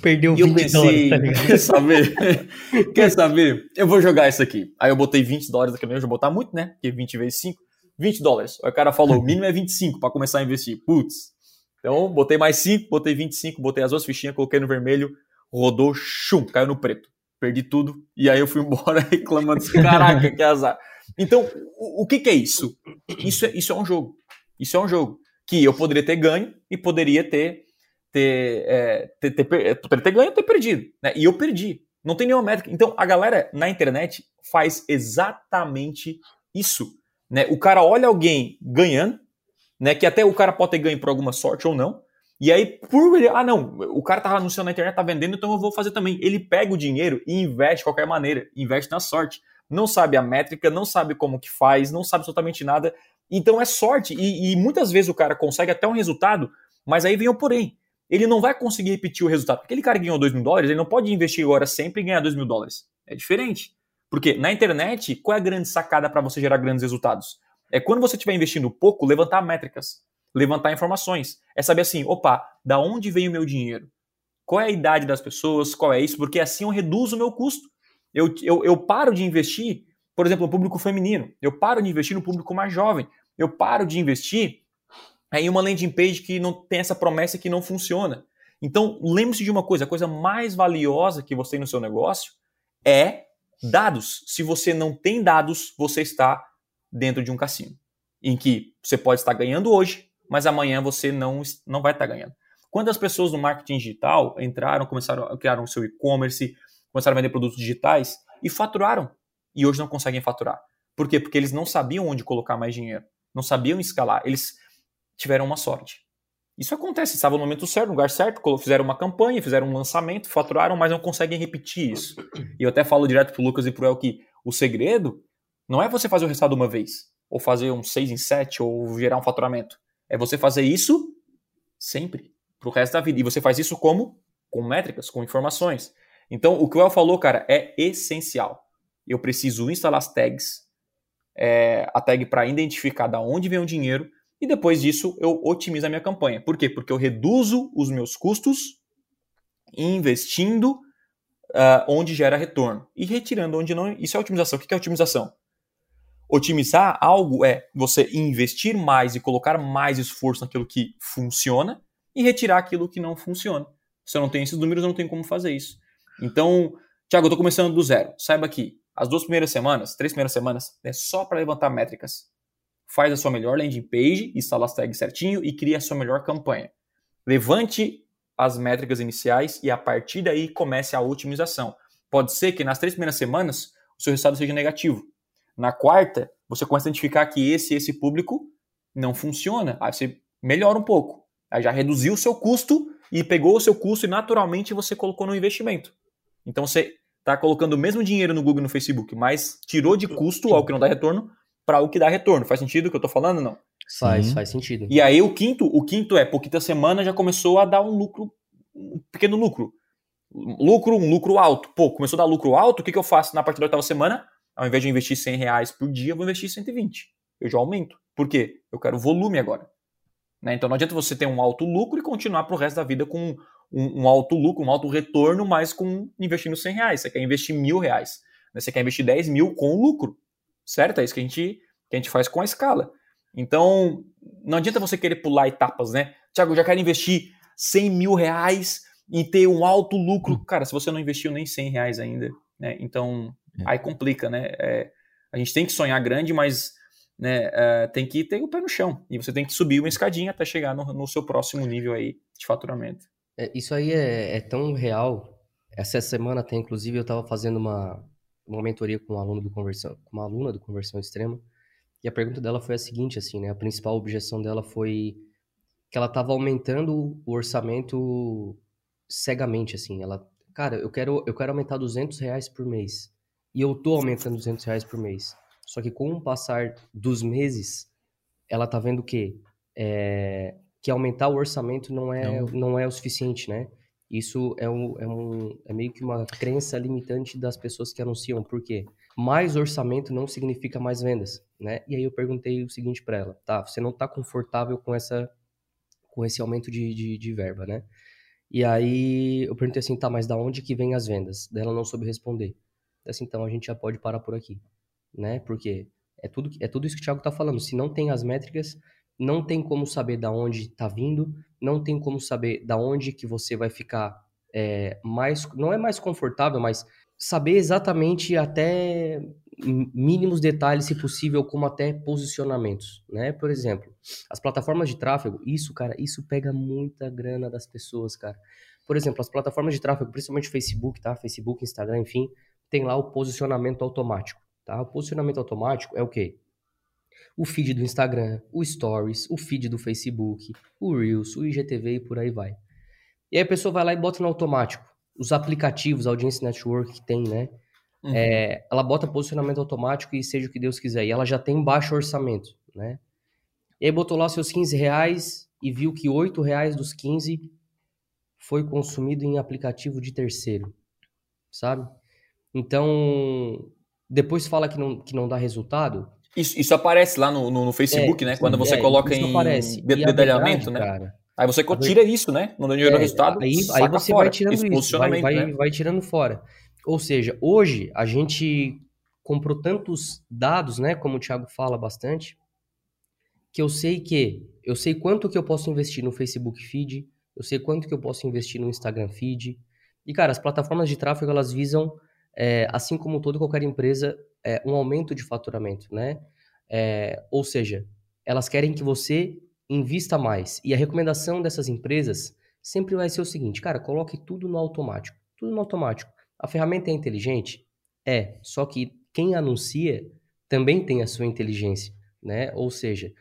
Perdeu 20 e eu pensei, dólares, tá quer saber? quer saber? Eu vou jogar isso aqui. Aí eu botei 20 dólares aqui, eu vou botar muito, né? Porque 20 vezes 5, 20 dólares. Aí o cara falou, o mínimo é 25 para começar a investir. Putz. Então, botei mais 5, botei 25, botei as duas fichinhas, coloquei no vermelho, rodou, chum, caiu no preto perdi tudo. E aí eu fui embora reclamando caraca, que azar. Então, o, o que, que, é isso? Isso é, isso é um jogo. Isso é um jogo que eu poderia ter ganho e poderia ter ter, é, ter, ter, ter, poderia ter ganho ou ter perdido. Né? E eu perdi. Não tem nenhuma métrica. Então, a galera na internet faz exatamente isso. Né? O cara olha alguém ganhando, né? que até o cara pode ter ganho por alguma sorte ou não, e aí, por ele, ah, não, o cara tá anunciando na internet, tá vendendo, então eu vou fazer também. Ele pega o dinheiro e investe de qualquer maneira, investe na sorte. Não sabe a métrica, não sabe como que faz, não sabe absolutamente nada. Então é sorte. E, e muitas vezes o cara consegue até um resultado, mas aí vem o porém. Ele não vai conseguir repetir o resultado. Aquele cara que ganhou 2 mil dólares, ele não pode investir agora sempre e ganhar 2 mil dólares. É diferente. Porque na internet, qual é a grande sacada para você gerar grandes resultados? É quando você estiver investindo pouco, levantar métricas levantar informações. É saber assim, opa, da onde vem o meu dinheiro? Qual é a idade das pessoas? Qual é isso? Porque assim eu reduzo o meu custo. Eu, eu, eu paro de investir, por exemplo, no público feminino. Eu paro de investir no público mais jovem. Eu paro de investir em uma landing page que não tem essa promessa que não funciona. Então, lembre-se de uma coisa: a coisa mais valiosa que você tem no seu negócio é dados. Se você não tem dados, você está dentro de um cassino, em que você pode estar ganhando hoje, mas amanhã você não, não vai estar ganhando. Quando as pessoas do marketing digital entraram, começaram a criar o seu e-commerce, começaram a vender produtos digitais e faturaram, e hoje não conseguem faturar. Por quê? Porque eles não sabiam onde colocar mais dinheiro, não sabiam escalar, eles tiveram uma sorte. Isso acontece, estava no momento certo, no lugar certo, fizeram uma campanha, fizeram um lançamento, faturaram, mas não conseguem repetir isso. E eu até falo direto pro Lucas e pro El que o segredo não é você fazer o resultado uma vez, ou fazer um 6 em 7, ou gerar um faturamento. É você fazer isso sempre, pro resto da vida. E você faz isso como? Com métricas, com informações. Então, o que o El falou, cara, é essencial. Eu preciso instalar as tags, é, a tag para identificar da onde vem o dinheiro, e depois disso eu otimizo a minha campanha. Por quê? Porque eu reduzo os meus custos investindo uh, onde gera retorno e retirando onde não. Isso é otimização. O que é otimização? Otimizar algo é você investir mais e colocar mais esforço naquilo que funciona e retirar aquilo que não funciona. Se eu não tenho esses números, eu não tenho como fazer isso. Então, Thiago, eu estou começando do zero. Saiba que as duas primeiras semanas, três primeiras semanas, é só para levantar métricas. Faz a sua melhor landing page, instala as tags certinho e cria a sua melhor campanha. Levante as métricas iniciais e a partir daí comece a otimização. Pode ser que nas três primeiras semanas o seu resultado seja negativo. Na quarta, você começa a identificar que esse esse público não funciona. Aí você melhora um pouco. Aí já reduziu o seu custo e pegou o seu custo e naturalmente você colocou no investimento. Então você está colocando o mesmo dinheiro no Google e no Facebook, mas tirou de custo ao que não dá retorno para o que dá retorno. Faz sentido o que eu estou falando não? Faz, Sim. faz sentido. E aí o quinto, o quinto é, pouquita semana já começou a dar um lucro, um pequeno lucro. Lucro, um lucro alto. Pô, começou a dar lucro alto, o que, que eu faço na partir da oitava semana? Ao invés de investir 100 reais por dia, eu vou investir 120. Eu já aumento. Por quê? Eu quero volume agora. Né? Então não adianta você ter um alto lucro e continuar para o resto da vida com um, um, alto lucro, um alto retorno, mas com investindo 100 reais. Você quer investir mil reais. Né? Você quer investir 10 mil com lucro. Certo? É isso que a gente, que a gente faz com a escala. Então, não adianta você querer pular etapas, né? Tiago, eu já quero investir 100 mil reais e ter um alto lucro. Hum. Cara, se você não investiu nem 100 reais ainda, né? Então, é. aí complica, né? É, a gente tem que sonhar grande, mas né, é, tem que ter o pé no chão. E você tem que subir uma escadinha até chegar no, no seu próximo nível aí de faturamento. É, isso aí é, é, tão real. Essa semana até, inclusive, eu estava fazendo uma, uma mentoria com um aluno do conversão, com uma aluna do conversão extrema. E a pergunta dela foi a seguinte, assim, né? A principal objeção dela foi que ela estava aumentando o orçamento cegamente, assim. Ela, cara, eu quero, eu quero aumentar 200 reais por mês. E eu tô aumentando 200 reais por mês. Só que com o passar dos meses, ela tá vendo que é, que aumentar o orçamento não é, não. não é o suficiente, né? Isso é, um, é, um, é meio que uma crença limitante das pessoas que anunciam. Por quê? Mais orçamento não significa mais vendas, né? E aí eu perguntei o seguinte para ela, tá, você não está confortável com essa com esse aumento de, de, de, verba, né? E aí eu perguntei assim, tá, mas da onde que vem as vendas? Daí ela não soube responder. Assim, então a gente já pode parar por aqui, né? Porque é tudo, é tudo isso que o Thiago tá falando. Se não tem as métricas, não tem como saber da onde está vindo, não tem como saber da onde que você vai ficar é, mais, não é mais confortável, mas saber exatamente até mínimos detalhes, se possível, como até posicionamentos, né? Por exemplo, as plataformas de tráfego, isso, cara, isso pega muita grana das pessoas, cara. Por exemplo, as plataformas de tráfego, principalmente Facebook, tá? Facebook, Instagram, enfim, tem lá o posicionamento automático, tá? O posicionamento automático é o quê? O feed do Instagram, o Stories, o feed do Facebook, o Reels, o IGTV e por aí vai. E aí a pessoa vai lá e bota no automático. Os aplicativos, a Audience Network que tem, né? Uhum. É, ela bota posicionamento automático e seja o que Deus quiser. E ela já tem baixo orçamento, né? E aí botou lá seus 15 reais e viu que 8 reais dos 15 foi consumido em aplicativo de terceiro, sabe? Então, depois fala que não, que não dá resultado, isso, isso aparece lá no, no, no Facebook, é, né? Quando você é, coloca em aparece. detalhamento, né? Cara, aí você tira isso, né? No dinheiro é, resultado. Aí, aí você fora. vai tirando isso, vai, vai, né? vai tirando fora. Ou seja, hoje a gente comprou tantos dados, né? Como o Thiago fala bastante, que eu sei que eu sei quanto que eu posso investir no Facebook Feed, eu sei quanto que eu posso investir no Instagram Feed. E, cara, as plataformas de tráfego, elas visam, é, assim como toda qualquer empresa, é, um aumento de faturamento, né? É, ou seja, elas querem que você invista mais. E a recomendação dessas empresas sempre vai ser o seguinte, cara, coloque tudo no automático. Tudo no automático. A ferramenta é inteligente? É, só que quem anuncia também tem a sua inteligência, né? Ou seja,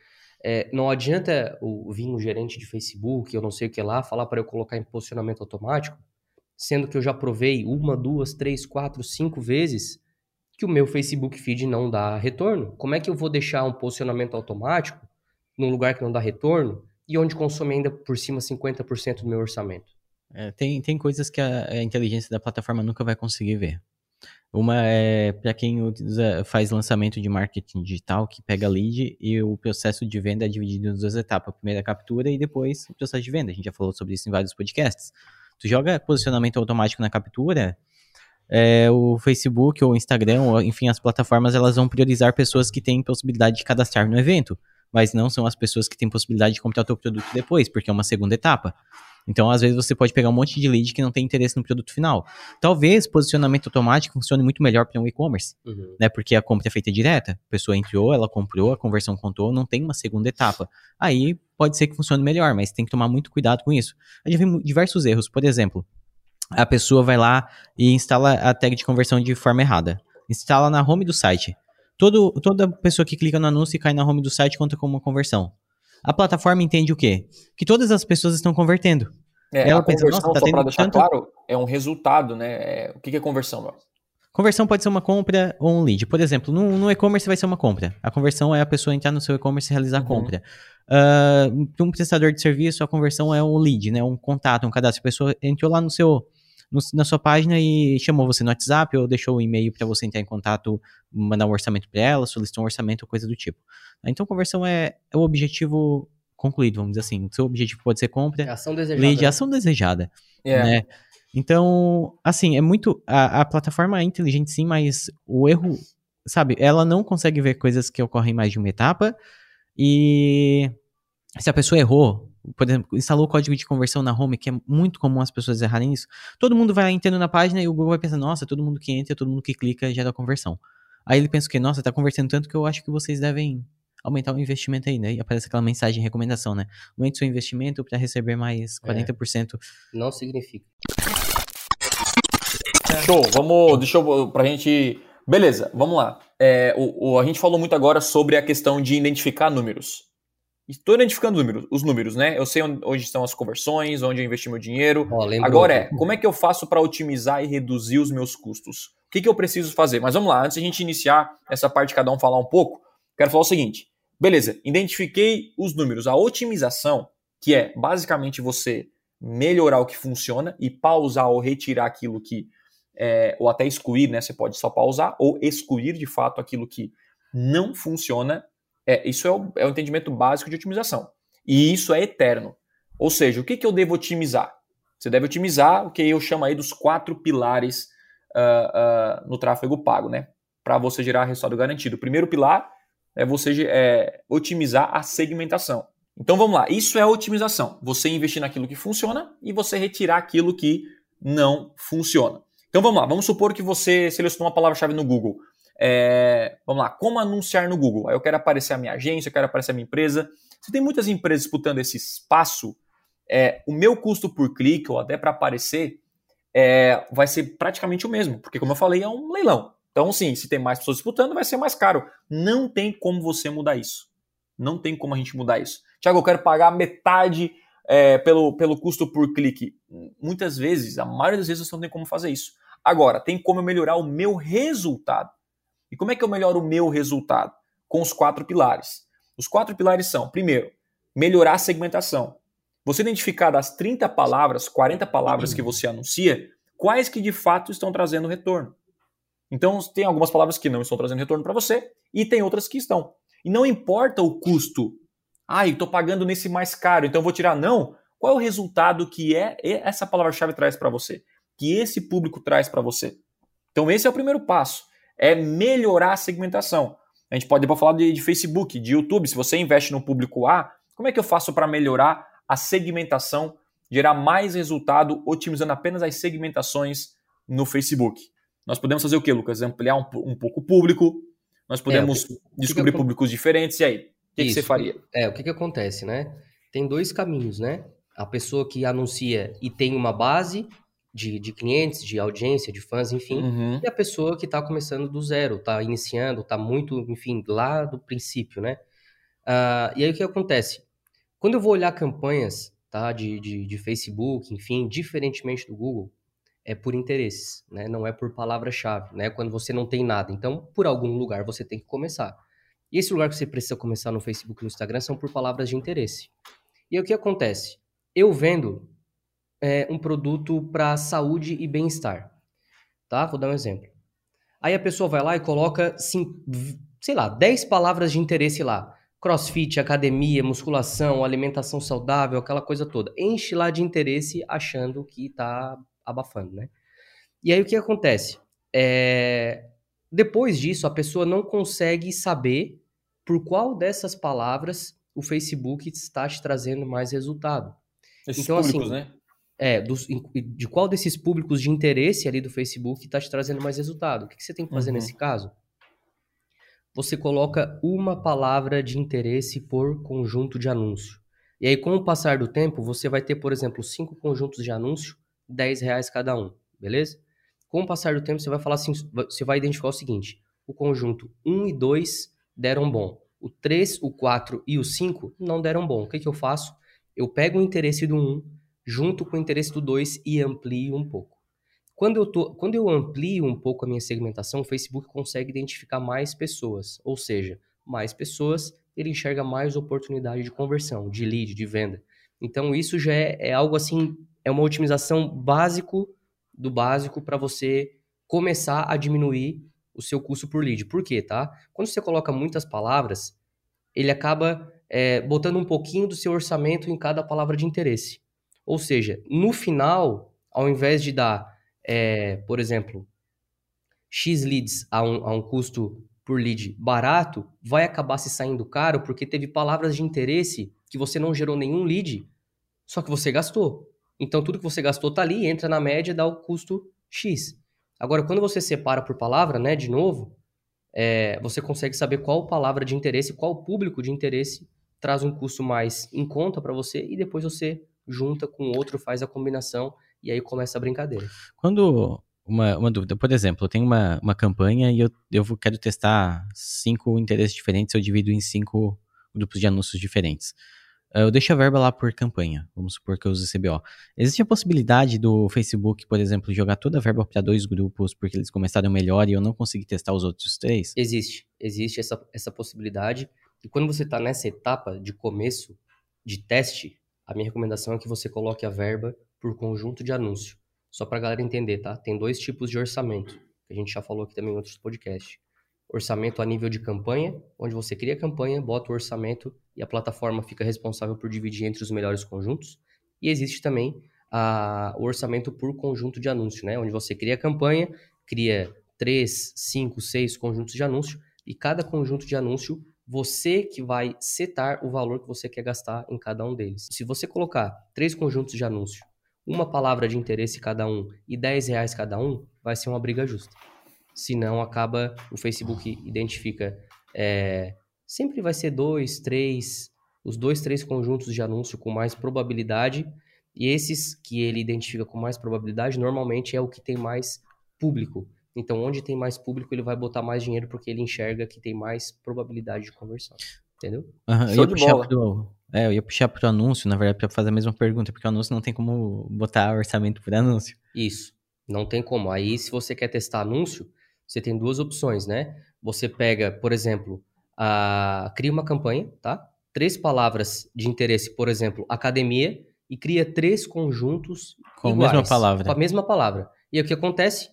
É, não adianta o, vir um gerente de Facebook, eu não sei o que lá, falar para eu colocar em posicionamento automático, sendo que eu já provei uma, duas, três, quatro, cinco vezes que o meu Facebook feed não dá retorno. Como é que eu vou deixar um posicionamento automático num lugar que não dá retorno e onde consome ainda por cima 50% do meu orçamento? É, tem, tem coisas que a, a inteligência da plataforma nunca vai conseguir ver. Uma é para quem usa, faz lançamento de marketing digital, que pega lead e o processo de venda é dividido em duas etapas. A primeira a captura e depois o processo de venda. A gente já falou sobre isso em vários podcasts. Tu joga posicionamento automático na captura, é, o Facebook ou o Instagram, ou, enfim, as plataformas, elas vão priorizar pessoas que têm possibilidade de cadastrar no evento, mas não são as pessoas que têm possibilidade de comprar o teu produto depois, porque é uma segunda etapa. Então, às vezes, você pode pegar um monte de lead que não tem interesse no produto final. Talvez posicionamento automático funcione muito melhor para um e-commerce, uhum. né? Porque a compra é feita direta. A pessoa entrou, ela comprou, a conversão contou, não tem uma segunda etapa. Aí pode ser que funcione melhor, mas tem que tomar muito cuidado com isso. A gente vê diversos erros. Por exemplo, a pessoa vai lá e instala a tag de conversão de forma errada. Instala na home do site. Todo, toda pessoa que clica no anúncio e cai na home do site conta como uma conversão. A plataforma entende o quê? Que todas as pessoas estão convertendo. É, Ela a pensa, conversão, tá só para deixar tanto... claro, é um resultado, né? É, o que é conversão? Conversão pode ser uma compra ou um lead. Por exemplo, no, no e-commerce vai ser uma compra. A conversão é a pessoa entrar no seu e-commerce e realizar a uhum. compra. Uh, um prestador de serviço, a conversão é um lead, né? Um contato, um cadastro. A pessoa entrou lá no seu, no, na sua página e chamou você no WhatsApp ou deixou o um e-mail para você entrar em contato, mandar um orçamento para ela, solicitar um orçamento ou coisa do tipo. Então, conversão é, é o objetivo concluído, vamos dizer assim. Seu objetivo pode ser compra, é ação desejada. lead, ação desejada. Yeah. Né? Então, assim, é muito. A, a plataforma é inteligente sim, mas o erro, sabe, ela não consegue ver coisas que ocorrem em mais de uma etapa. E se a pessoa errou, por exemplo, instalou o código de conversão na home, que é muito comum as pessoas errarem isso, todo mundo vai entrando na página e o Google vai pensar, nossa, todo mundo que entra, todo mundo que clica já dá conversão. Aí ele pensa que, nossa, tá conversando tanto que eu acho que vocês devem aumentar o investimento aí, né? E aparece aquela mensagem de recomendação, né? Aumente seu investimento para receber mais 40%. É, não significa. Show, vamos, deixa eu, pra gente... Beleza, vamos lá. É, o, o, a gente falou muito agora sobre a questão de identificar números. Estou identificando números, os números, né? Eu sei onde, estão as conversões, onde eu investi meu dinheiro. Oh, Agora é, como é que eu faço para otimizar e reduzir os meus custos? O que, que eu preciso fazer? Mas vamos lá, antes a gente iniciar essa parte cada um falar um pouco, quero falar o seguinte. Beleza, identifiquei os números. A otimização, que é basicamente você melhorar o que funciona e pausar ou retirar aquilo que. É, ou até excluir, né? Você pode só pausar ou excluir de fato aquilo que não funciona. É, isso é o, é o entendimento básico de otimização. E isso é eterno. Ou seja, o que, que eu devo otimizar? Você deve otimizar o que eu chamo aí dos quatro pilares uh, uh, no tráfego pago, né? Para você gerar resultado garantido. O primeiro pilar é você é, otimizar a segmentação. Então vamos lá, isso é otimização. Você investir naquilo que funciona e você retirar aquilo que não funciona. Então vamos lá, vamos supor que você selecionou uma palavra-chave no Google. É, vamos lá, como anunciar no Google? Aí eu quero aparecer a minha agência, eu quero aparecer a minha empresa. Você tem muitas empresas disputando esse espaço. É, o meu custo por clique ou até para aparecer é, vai ser praticamente o mesmo, porque como eu falei, é um leilão. Então, sim, se tem mais pessoas disputando, vai ser mais caro. Não tem como você mudar isso. Não tem como a gente mudar isso. Tiago, eu quero pagar metade é, pelo, pelo custo por clique. Muitas vezes, a maioria das vezes, você não tem como fazer isso. Agora, tem como eu melhorar o meu resultado. E como é que eu melhoro o meu resultado? Com os quatro pilares. Os quatro pilares são, primeiro, melhorar a segmentação. Você identificar das 30 palavras, 40 palavras que você anuncia, quais que de fato estão trazendo retorno. Então, tem algumas palavras que não estão trazendo retorno para você e tem outras que estão. E não importa o custo. Ah, estou pagando nesse mais caro, então vou tirar. Não. Qual é o resultado que é essa palavra-chave traz para você? Que esse público traz para você? Então, esse é o primeiro passo. É melhorar a segmentação. A gente pode depois falar de, de Facebook, de YouTube. Se você investe no público A, como é que eu faço para melhorar a segmentação, gerar mais resultado, otimizando apenas as segmentações no Facebook? Nós podemos fazer o que, Lucas? Ampliar um, um pouco o público, nós podemos é, que, descobrir que públicos diferentes, e aí? O que, que, você faria? É, o que, que acontece, né? Tem dois caminhos, né? A pessoa que anuncia e tem uma base de, de clientes, de audiência, de fãs, enfim, uhum. e a pessoa que está começando do zero, está iniciando, está muito, enfim, lá do princípio, né? Uh, e aí o que acontece? Quando eu vou olhar campanhas tá, de, de, de Facebook, enfim, diferentemente do Google, é por interesses, né? Não é por palavra-chave, né? Quando você não tem nada. Então, por algum lugar você tem que começar. E esse lugar que você precisa começar no Facebook e no Instagram são por palavras de interesse. E aí o que acontece? Eu vendo é, um produto para saúde e bem-estar, tá? Vou dar um exemplo. Aí a pessoa vai lá e coloca, sei lá, 10 palavras de interesse lá. Crossfit, academia, musculação, alimentação saudável, aquela coisa toda. Enche lá de interesse achando que tá abafando, né? E aí o que acontece? É... Depois disso, a pessoa não consegue saber por qual dessas palavras o Facebook está te trazendo mais resultado. Esses então, públicos, assim, né? É, dos, de qual desses públicos de interesse ali do Facebook está te trazendo mais resultado. O que, que você tem que fazer uhum. nesse caso? Você coloca uma palavra de interesse por conjunto de anúncio. E aí, com o passar do tempo, você vai ter, por exemplo, cinco conjuntos de anúncio 10 reais cada um, beleza? Com o passar do tempo, você vai falar assim, você vai identificar o seguinte: o conjunto 1 e 2 deram bom. O 3, o 4 e o 5 não deram bom. O que, que eu faço? Eu pego o interesse do 1 junto com o interesse do 2 e amplio um pouco. Quando eu, tô, quando eu amplio um pouco a minha segmentação, o Facebook consegue identificar mais pessoas. Ou seja, mais pessoas, ele enxerga mais oportunidade de conversão, de lead, de venda. Então, isso já é, é algo assim é uma otimização básico do básico para você começar a diminuir o seu custo por lead. Por quê, tá? Quando você coloca muitas palavras, ele acaba é, botando um pouquinho do seu orçamento em cada palavra de interesse. Ou seja, no final, ao invés de dar, é, por exemplo, X leads a um, a um custo por lead barato, vai acabar se saindo caro porque teve palavras de interesse que você não gerou nenhum lead, só que você gastou. Então, tudo que você gastou está ali, entra na média, dá o custo X. Agora, quando você separa por palavra, né, de novo, é, você consegue saber qual palavra de interesse, qual público de interesse traz um custo mais em conta para você e depois você junta com outro, faz a combinação e aí começa a brincadeira. Quando uma, uma dúvida, por exemplo, eu tenho uma, uma campanha e eu, eu quero testar cinco interesses diferentes, eu divido em cinco grupos de anúncios diferentes. Eu deixo a verba lá por campanha, vamos supor que eu use CBO. Existe a possibilidade do Facebook, por exemplo, jogar toda a verba para dois grupos porque eles começaram melhor e eu não consegui testar os outros três? Existe, existe essa, essa possibilidade. E quando você está nessa etapa de começo de teste, a minha recomendação é que você coloque a verba por conjunto de anúncio. Só para a galera entender, tá? Tem dois tipos de orçamento, que a gente já falou aqui também em outros podcasts orçamento a nível de campanha, onde você cria a campanha, bota o orçamento e a plataforma fica responsável por dividir entre os melhores conjuntos. E existe também a, o orçamento por conjunto de anúncio, né? onde você cria a campanha, cria 3, 5, 6 conjuntos de anúncio e cada conjunto de anúncio você que vai setar o valor que você quer gastar em cada um deles. Se você colocar três conjuntos de anúncio, uma palavra de interesse cada um e 10 reais cada um, vai ser uma briga justa senão acaba o Facebook identifica é, sempre vai ser dois, três, os dois, três conjuntos de anúncio com mais probabilidade e esses que ele identifica com mais probabilidade normalmente é o que tem mais público. Então, onde tem mais público, ele vai botar mais dinheiro porque ele enxerga que tem mais probabilidade de conversão. Entendeu? Uhum, eu, ia puxar pro, é, eu ia puxar pro anúncio, na verdade, para fazer a mesma pergunta, porque o anúncio não tem como botar orçamento por anúncio. Isso, não tem como. Aí, se você quer testar anúncio, você tem duas opções, né? Você pega, por exemplo, a... cria uma campanha, tá? Três palavras de interesse, por exemplo, academia, e cria três conjuntos com iguais, a mesma palavra. Com a mesma palavra. E aí o que acontece?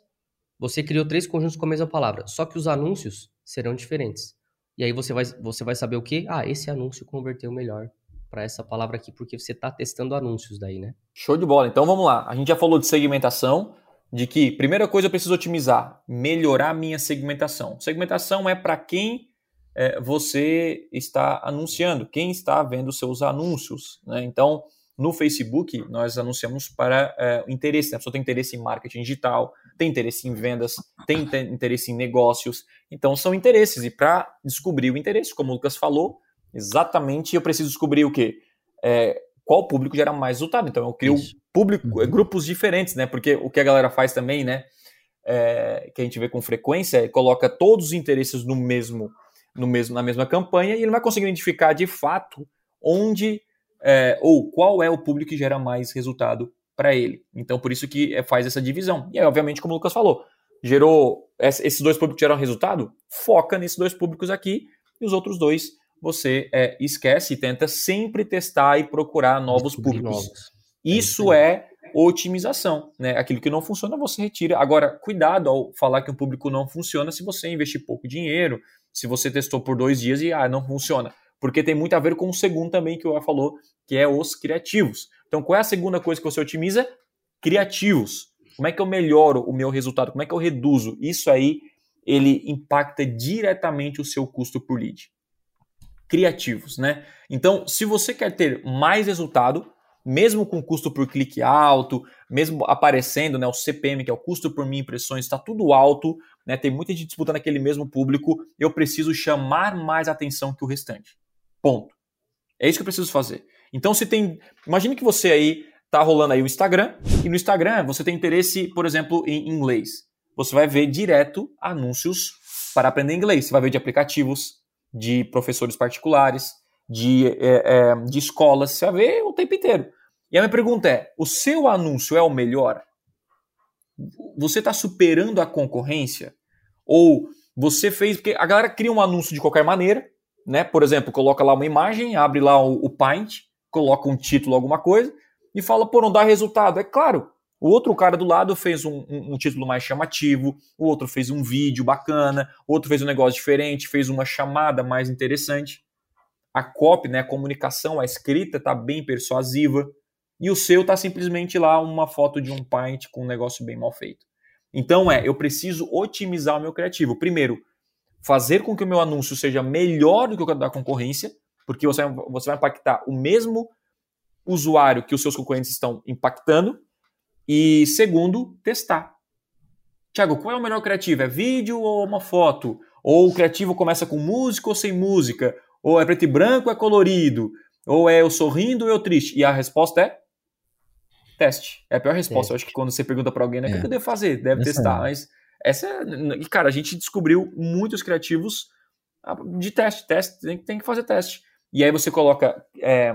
Você criou três conjuntos com a mesma palavra, só que os anúncios serão diferentes. E aí você vai, você vai saber o quê? Ah, esse anúncio converteu melhor para essa palavra aqui, porque você está testando anúncios daí, né? Show de bola. Então vamos lá. A gente já falou de segmentação, de que, primeira coisa, eu preciso otimizar, melhorar minha segmentação. Segmentação é para quem é, você está anunciando, quem está vendo seus anúncios. Né? Então, no Facebook, nós anunciamos para é, interesse. Né? A pessoa tem interesse em marketing digital, tem interesse em vendas, tem interesse em negócios. Então, são interesses. E para descobrir o interesse, como o Lucas falou, exatamente eu preciso descobrir o quê? É, qual público gera mais resultado. Então, eu crio público, uhum. grupos diferentes, né? Porque o que a galera faz também, né? É, que a gente vê com frequência, é coloca todos os interesses no mesmo no mesmo, na mesma campanha e ele não vai conseguir identificar de fato onde é, ou qual é o público que gera mais resultado para ele. Então, por isso que é, faz essa divisão. E aí, obviamente, como o Lucas falou, gerou esses dois públicos geram resultado, foca nesses dois públicos aqui e os outros dois você é, esquece e tenta sempre testar e procurar novos públicos. Novos. É isso é otimização, né? Aquilo que não funciona você retira. Agora, cuidado ao falar que um público não funciona se você investir pouco dinheiro, se você testou por dois dias e ah, não funciona. Porque tem muito a ver com o segundo também que o falou, que é os criativos. Então, qual é a segunda coisa que você otimiza? Criativos. Como é que eu melhoro o meu resultado? Como é que eu reduzo? Isso aí, ele impacta diretamente o seu custo por lead. Criativos, né? Então, se você quer ter mais resultado, mesmo com custo por clique alto, mesmo aparecendo, né, o CPM, que é o custo por mil impressões, está tudo alto, né, tem muita gente disputando aquele mesmo público, eu preciso chamar mais atenção que o restante. Ponto. É isso que eu preciso fazer. Então, se tem. Imagine que você aí tá rolando aí o Instagram, e no Instagram você tem interesse, por exemplo, em inglês. Você vai ver direto anúncios para aprender inglês. Você vai ver de aplicativos, de professores particulares, de, é, é, de escolas. Você vai ver o tempo inteiro. E a minha pergunta é: o seu anúncio é o melhor? Você está superando a concorrência? Ou você fez. Porque a galera cria um anúncio de qualquer maneira, né? Por exemplo, coloca lá uma imagem, abre lá o, o Paint, coloca um título, alguma coisa, e fala, pô, não dá resultado. É claro, o outro cara do lado fez um, um, um, título mais chamativo, o outro fez um vídeo bacana, o outro fez um negócio diferente, fez uma chamada mais interessante. A copy, né, a comunicação, a escrita está bem persuasiva e o seu tá simplesmente lá uma foto de um paint com um negócio bem mal feito. Então é, eu preciso otimizar o meu criativo. Primeiro, fazer com que o meu anúncio seja melhor do que o da concorrência, porque você, você vai impactar o mesmo usuário que os seus concorrentes estão impactando. E segundo, testar. Tiago, qual é o melhor criativo? É vídeo ou uma foto? Ou o criativo começa com música ou sem música? Ou é preto e branco ou é colorido? Ou é eu sorrindo ou eu triste? E a resposta é Teste. É a pior resposta. Teste. Eu acho que quando você pergunta para alguém, né, o que eu devo fazer? Deve essa testar. É. Mas essa é. E, cara, a gente descobriu muitos criativos ah, de teste. Teste, tem, tem que fazer teste. E aí você coloca, é,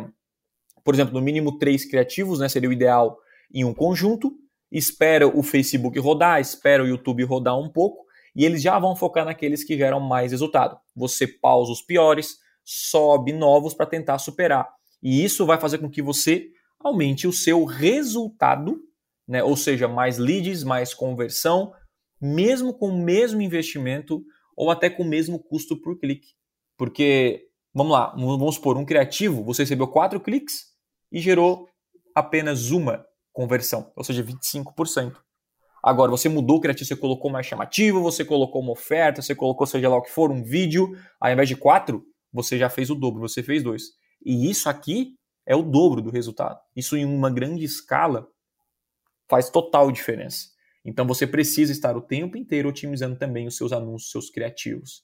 por exemplo, no mínimo três criativos, né? Seria o ideal em um conjunto. Espera o Facebook rodar, espera o YouTube rodar um pouco. E eles já vão focar naqueles que geram mais resultado. Você pausa os piores, sobe novos para tentar superar. E isso vai fazer com que você aumente o seu resultado, né? ou seja, mais leads, mais conversão, mesmo com o mesmo investimento ou até com o mesmo custo por clique. Porque, vamos lá, vamos supor, um criativo, você recebeu quatro cliques e gerou apenas uma conversão, ou seja, 25%. Agora, você mudou o criativo, você colocou mais chamativo, você colocou uma oferta, você colocou, seja lá o que for, um vídeo, ao invés de quatro, você já fez o dobro, você fez dois. E isso aqui é o dobro do resultado. Isso em uma grande escala faz total diferença. Então você precisa estar o tempo inteiro otimizando também os seus anúncios, seus criativos,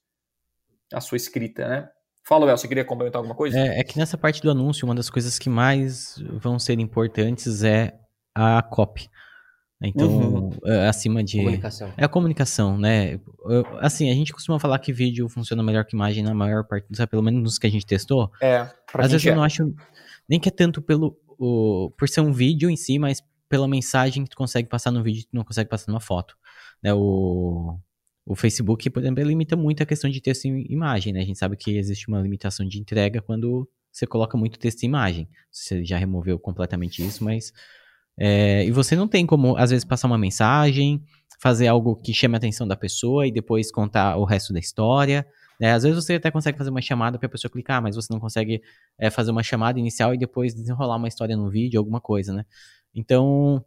a sua escrita, né? Fala, Léo, você queria complementar alguma coisa? É, é, que nessa parte do anúncio, uma das coisas que mais vão ser importantes é a copy. Então, uhum. É, acima de. Comunicação. É a comunicação, né? Assim, a gente costuma falar que vídeo funciona melhor que imagem na maior parte, sabe? pelo menos nos que a gente testou. É. Às vezes eu é. não acho nem que é tanto pelo o, por ser um vídeo em si, mas pela mensagem que tu consegue passar no vídeo e tu não consegue passar numa foto. Né? O, o Facebook, por exemplo, limita muito a questão de texto e imagem, né? A gente sabe que existe uma limitação de entrega quando você coloca muito texto e imagem. Você já removeu completamente isso, mas... É, e você não tem como, às vezes, passar uma mensagem, fazer algo que chame a atenção da pessoa e depois contar o resto da história. Né? Às vezes você até consegue fazer uma chamada para a pessoa clicar, mas você não consegue é, fazer uma chamada inicial e depois desenrolar uma história no vídeo, alguma coisa, né? Então,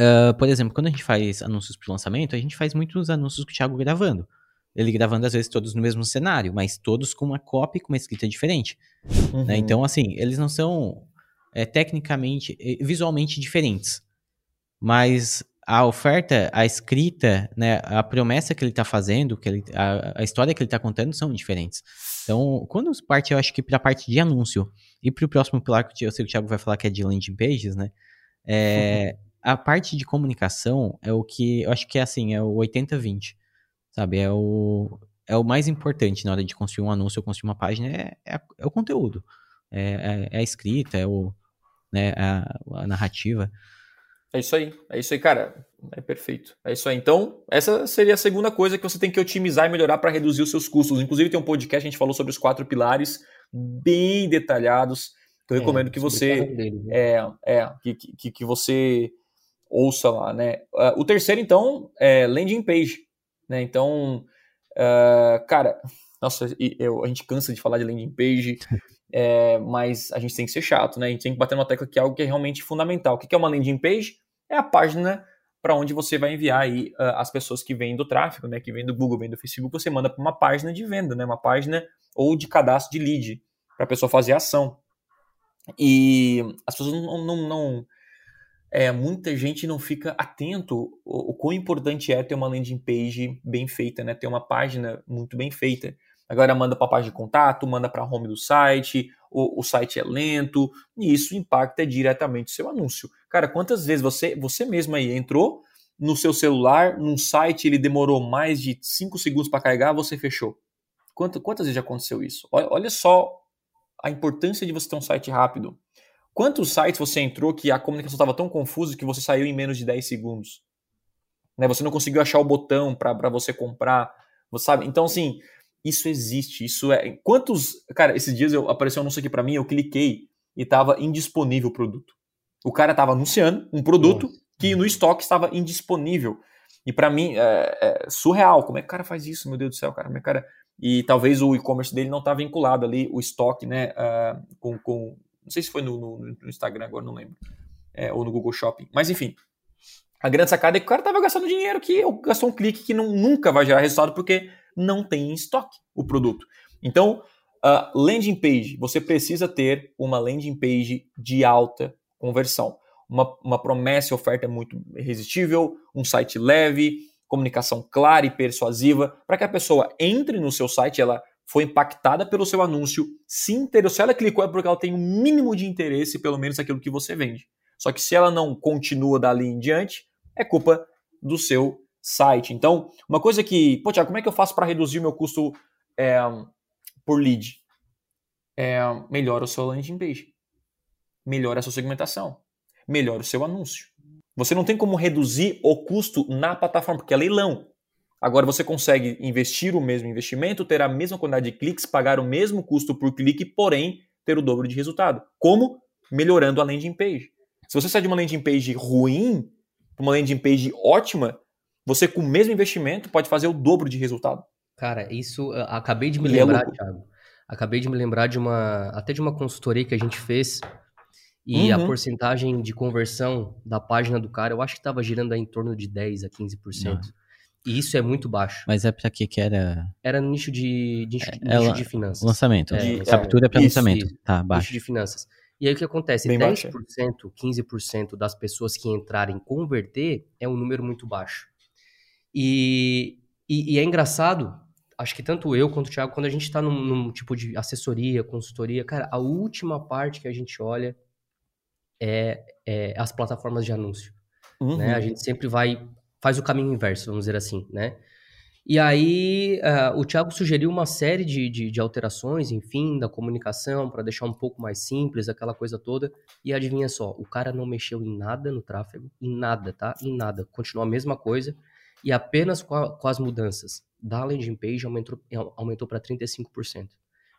uh, por exemplo, quando a gente faz anúncios para lançamento, a gente faz muitos anúncios com o Thiago gravando. Ele gravando, às vezes, todos no mesmo cenário, mas todos com uma copy, com uma escrita diferente. Né? Uhum. Né? Então, assim, eles não são é, tecnicamente, visualmente diferentes. Mas a oferta, a escrita, né, a promessa que ele está fazendo, que ele, a, a, história que ele está contando são diferentes. Então, quando parte, eu acho que para a parte de anúncio e para o próximo pilar que eu sei que o Thiago vai falar que é de landing pages, né, é, uhum. a parte de comunicação é o que eu acho que é assim, é o 80-20, sabe? É o é o mais importante na hora de construir um anúncio ou construir uma página, é, é, é o conteúdo. É, é, é, a escrita, é o, né, a, a narrativa. É isso aí, é isso aí, cara. É perfeito. É isso aí. Então, essa seria a segunda coisa que você tem que otimizar e melhorar para reduzir os seus custos. Inclusive, tem um podcast que a gente falou sobre os quatro pilares, bem detalhados. Que eu é, recomendo que você. Dele, né? é, é que, que, que você ouça lá, né? Uh, o terceiro, então, é landing page. Né? Então, uh, cara, nossa, eu, a gente cansa de falar de landing page. É, mas a gente tem que ser chato, né? A gente tem que bater uma tecla que é algo que é realmente fundamental. O que é uma landing page? É a página para onde você vai enviar aí uh, as pessoas que vêm do tráfego, né? Que vêm do Google, vêm do Facebook, você manda para uma página de venda, né? Uma página ou de cadastro de lead para a pessoa fazer ação. E as pessoas não, não, não é, muita gente não fica atento o, o quão importante é ter uma landing page bem feita, né? Ter uma página muito bem feita. Agora manda para a página de contato, manda para a home do site, o, o, site é lento, e isso impacta diretamente o seu anúncio. Cara, quantas vezes você, você mesmo aí entrou no seu celular, num site, ele demorou mais de 5 segundos para carregar, você fechou? Quanto, quantas vezes já aconteceu isso? Olha, olha só a importância de você ter um site rápido. Quantos sites você entrou que a comunicação estava tão confusa que você saiu em menos de 10 segundos? Né? Você não conseguiu achar o botão para você comprar, você sabe? Então, assim, isso existe, isso é. Quantos. Cara, esses dias eu, apareceu um anúncio aqui para mim, eu cliquei e estava indisponível o produto. O cara estava anunciando um produto Nossa. que no estoque estava indisponível. E para mim é, é, surreal. Como é que o cara faz isso, meu Deus do céu, cara? Como é cara... E talvez o e-commerce dele não está vinculado ali, o estoque, né? Uh, com, com. Não sei se foi no, no, no Instagram agora, não lembro. É, ou no Google Shopping. Mas enfim. A grande sacada é que o cara estava gastando dinheiro que gastou um clique que não, nunca vai gerar resultado porque não tem em estoque o produto. Então, uh, landing page, você precisa ter uma landing page de alta conversão. Uma, uma promessa e oferta muito irresistível, um site leve, comunicação clara e persuasiva, para que a pessoa entre no seu site, ela foi impactada pelo seu anúncio, se interessou, se ela clicou é porque ela tem um mínimo de interesse, pelo menos, naquilo que você vende. Só que se ela não continua dali em diante, é culpa do seu site. Então, uma coisa que, pô, Thiago, como é que eu faço para reduzir o meu custo é, por lead? É, melhora o seu landing page, melhora a sua segmentação, melhora o seu anúncio. Você não tem como reduzir o custo na plataforma, porque é leilão. Agora você consegue investir o mesmo investimento, ter a mesma quantidade de cliques, pagar o mesmo custo por clique, porém ter o dobro de resultado. Como? Melhorando a landing page. Se você sai de uma landing page ruim para uma landing page ótima, você com o mesmo investimento pode fazer o dobro de resultado. Cara, isso acabei de me e é lembrar, é Thiago. Acabei de me lembrar de uma até de uma consultoria que a gente fez e uhum. a porcentagem de conversão da página do cara, eu acho que estava girando em torno de 10 a 15%. Não. E isso é muito baixo. Mas é para que que era? Era no nicho de, de, é, nicho de finanças. Lançamento. É, de, captura é, para lançamento. Isso, tá, baixo. Nicho de finanças. E aí o que acontece? Bem 10%, baixo. 15% das pessoas que entrarem converter é um número muito baixo. E, e, e, é engraçado, acho que tanto eu quanto o Thiago, quando a gente está num, num, tipo de assessoria, consultoria, cara, a última parte que a gente olha é, é as plataformas de anúncio. Uhum. Né? A gente sempre vai, faz o caminho inverso, vamos dizer assim, né? E aí, uh, o Thiago sugeriu uma série de, de, de alterações, enfim, da comunicação, para deixar um pouco mais simples, aquela coisa toda. E adivinha só, o cara não mexeu em nada no tráfego, em nada, tá? Em nada. Continua a mesma coisa e apenas com, a, com as mudanças da landing page aumentou, aumentou para 35%.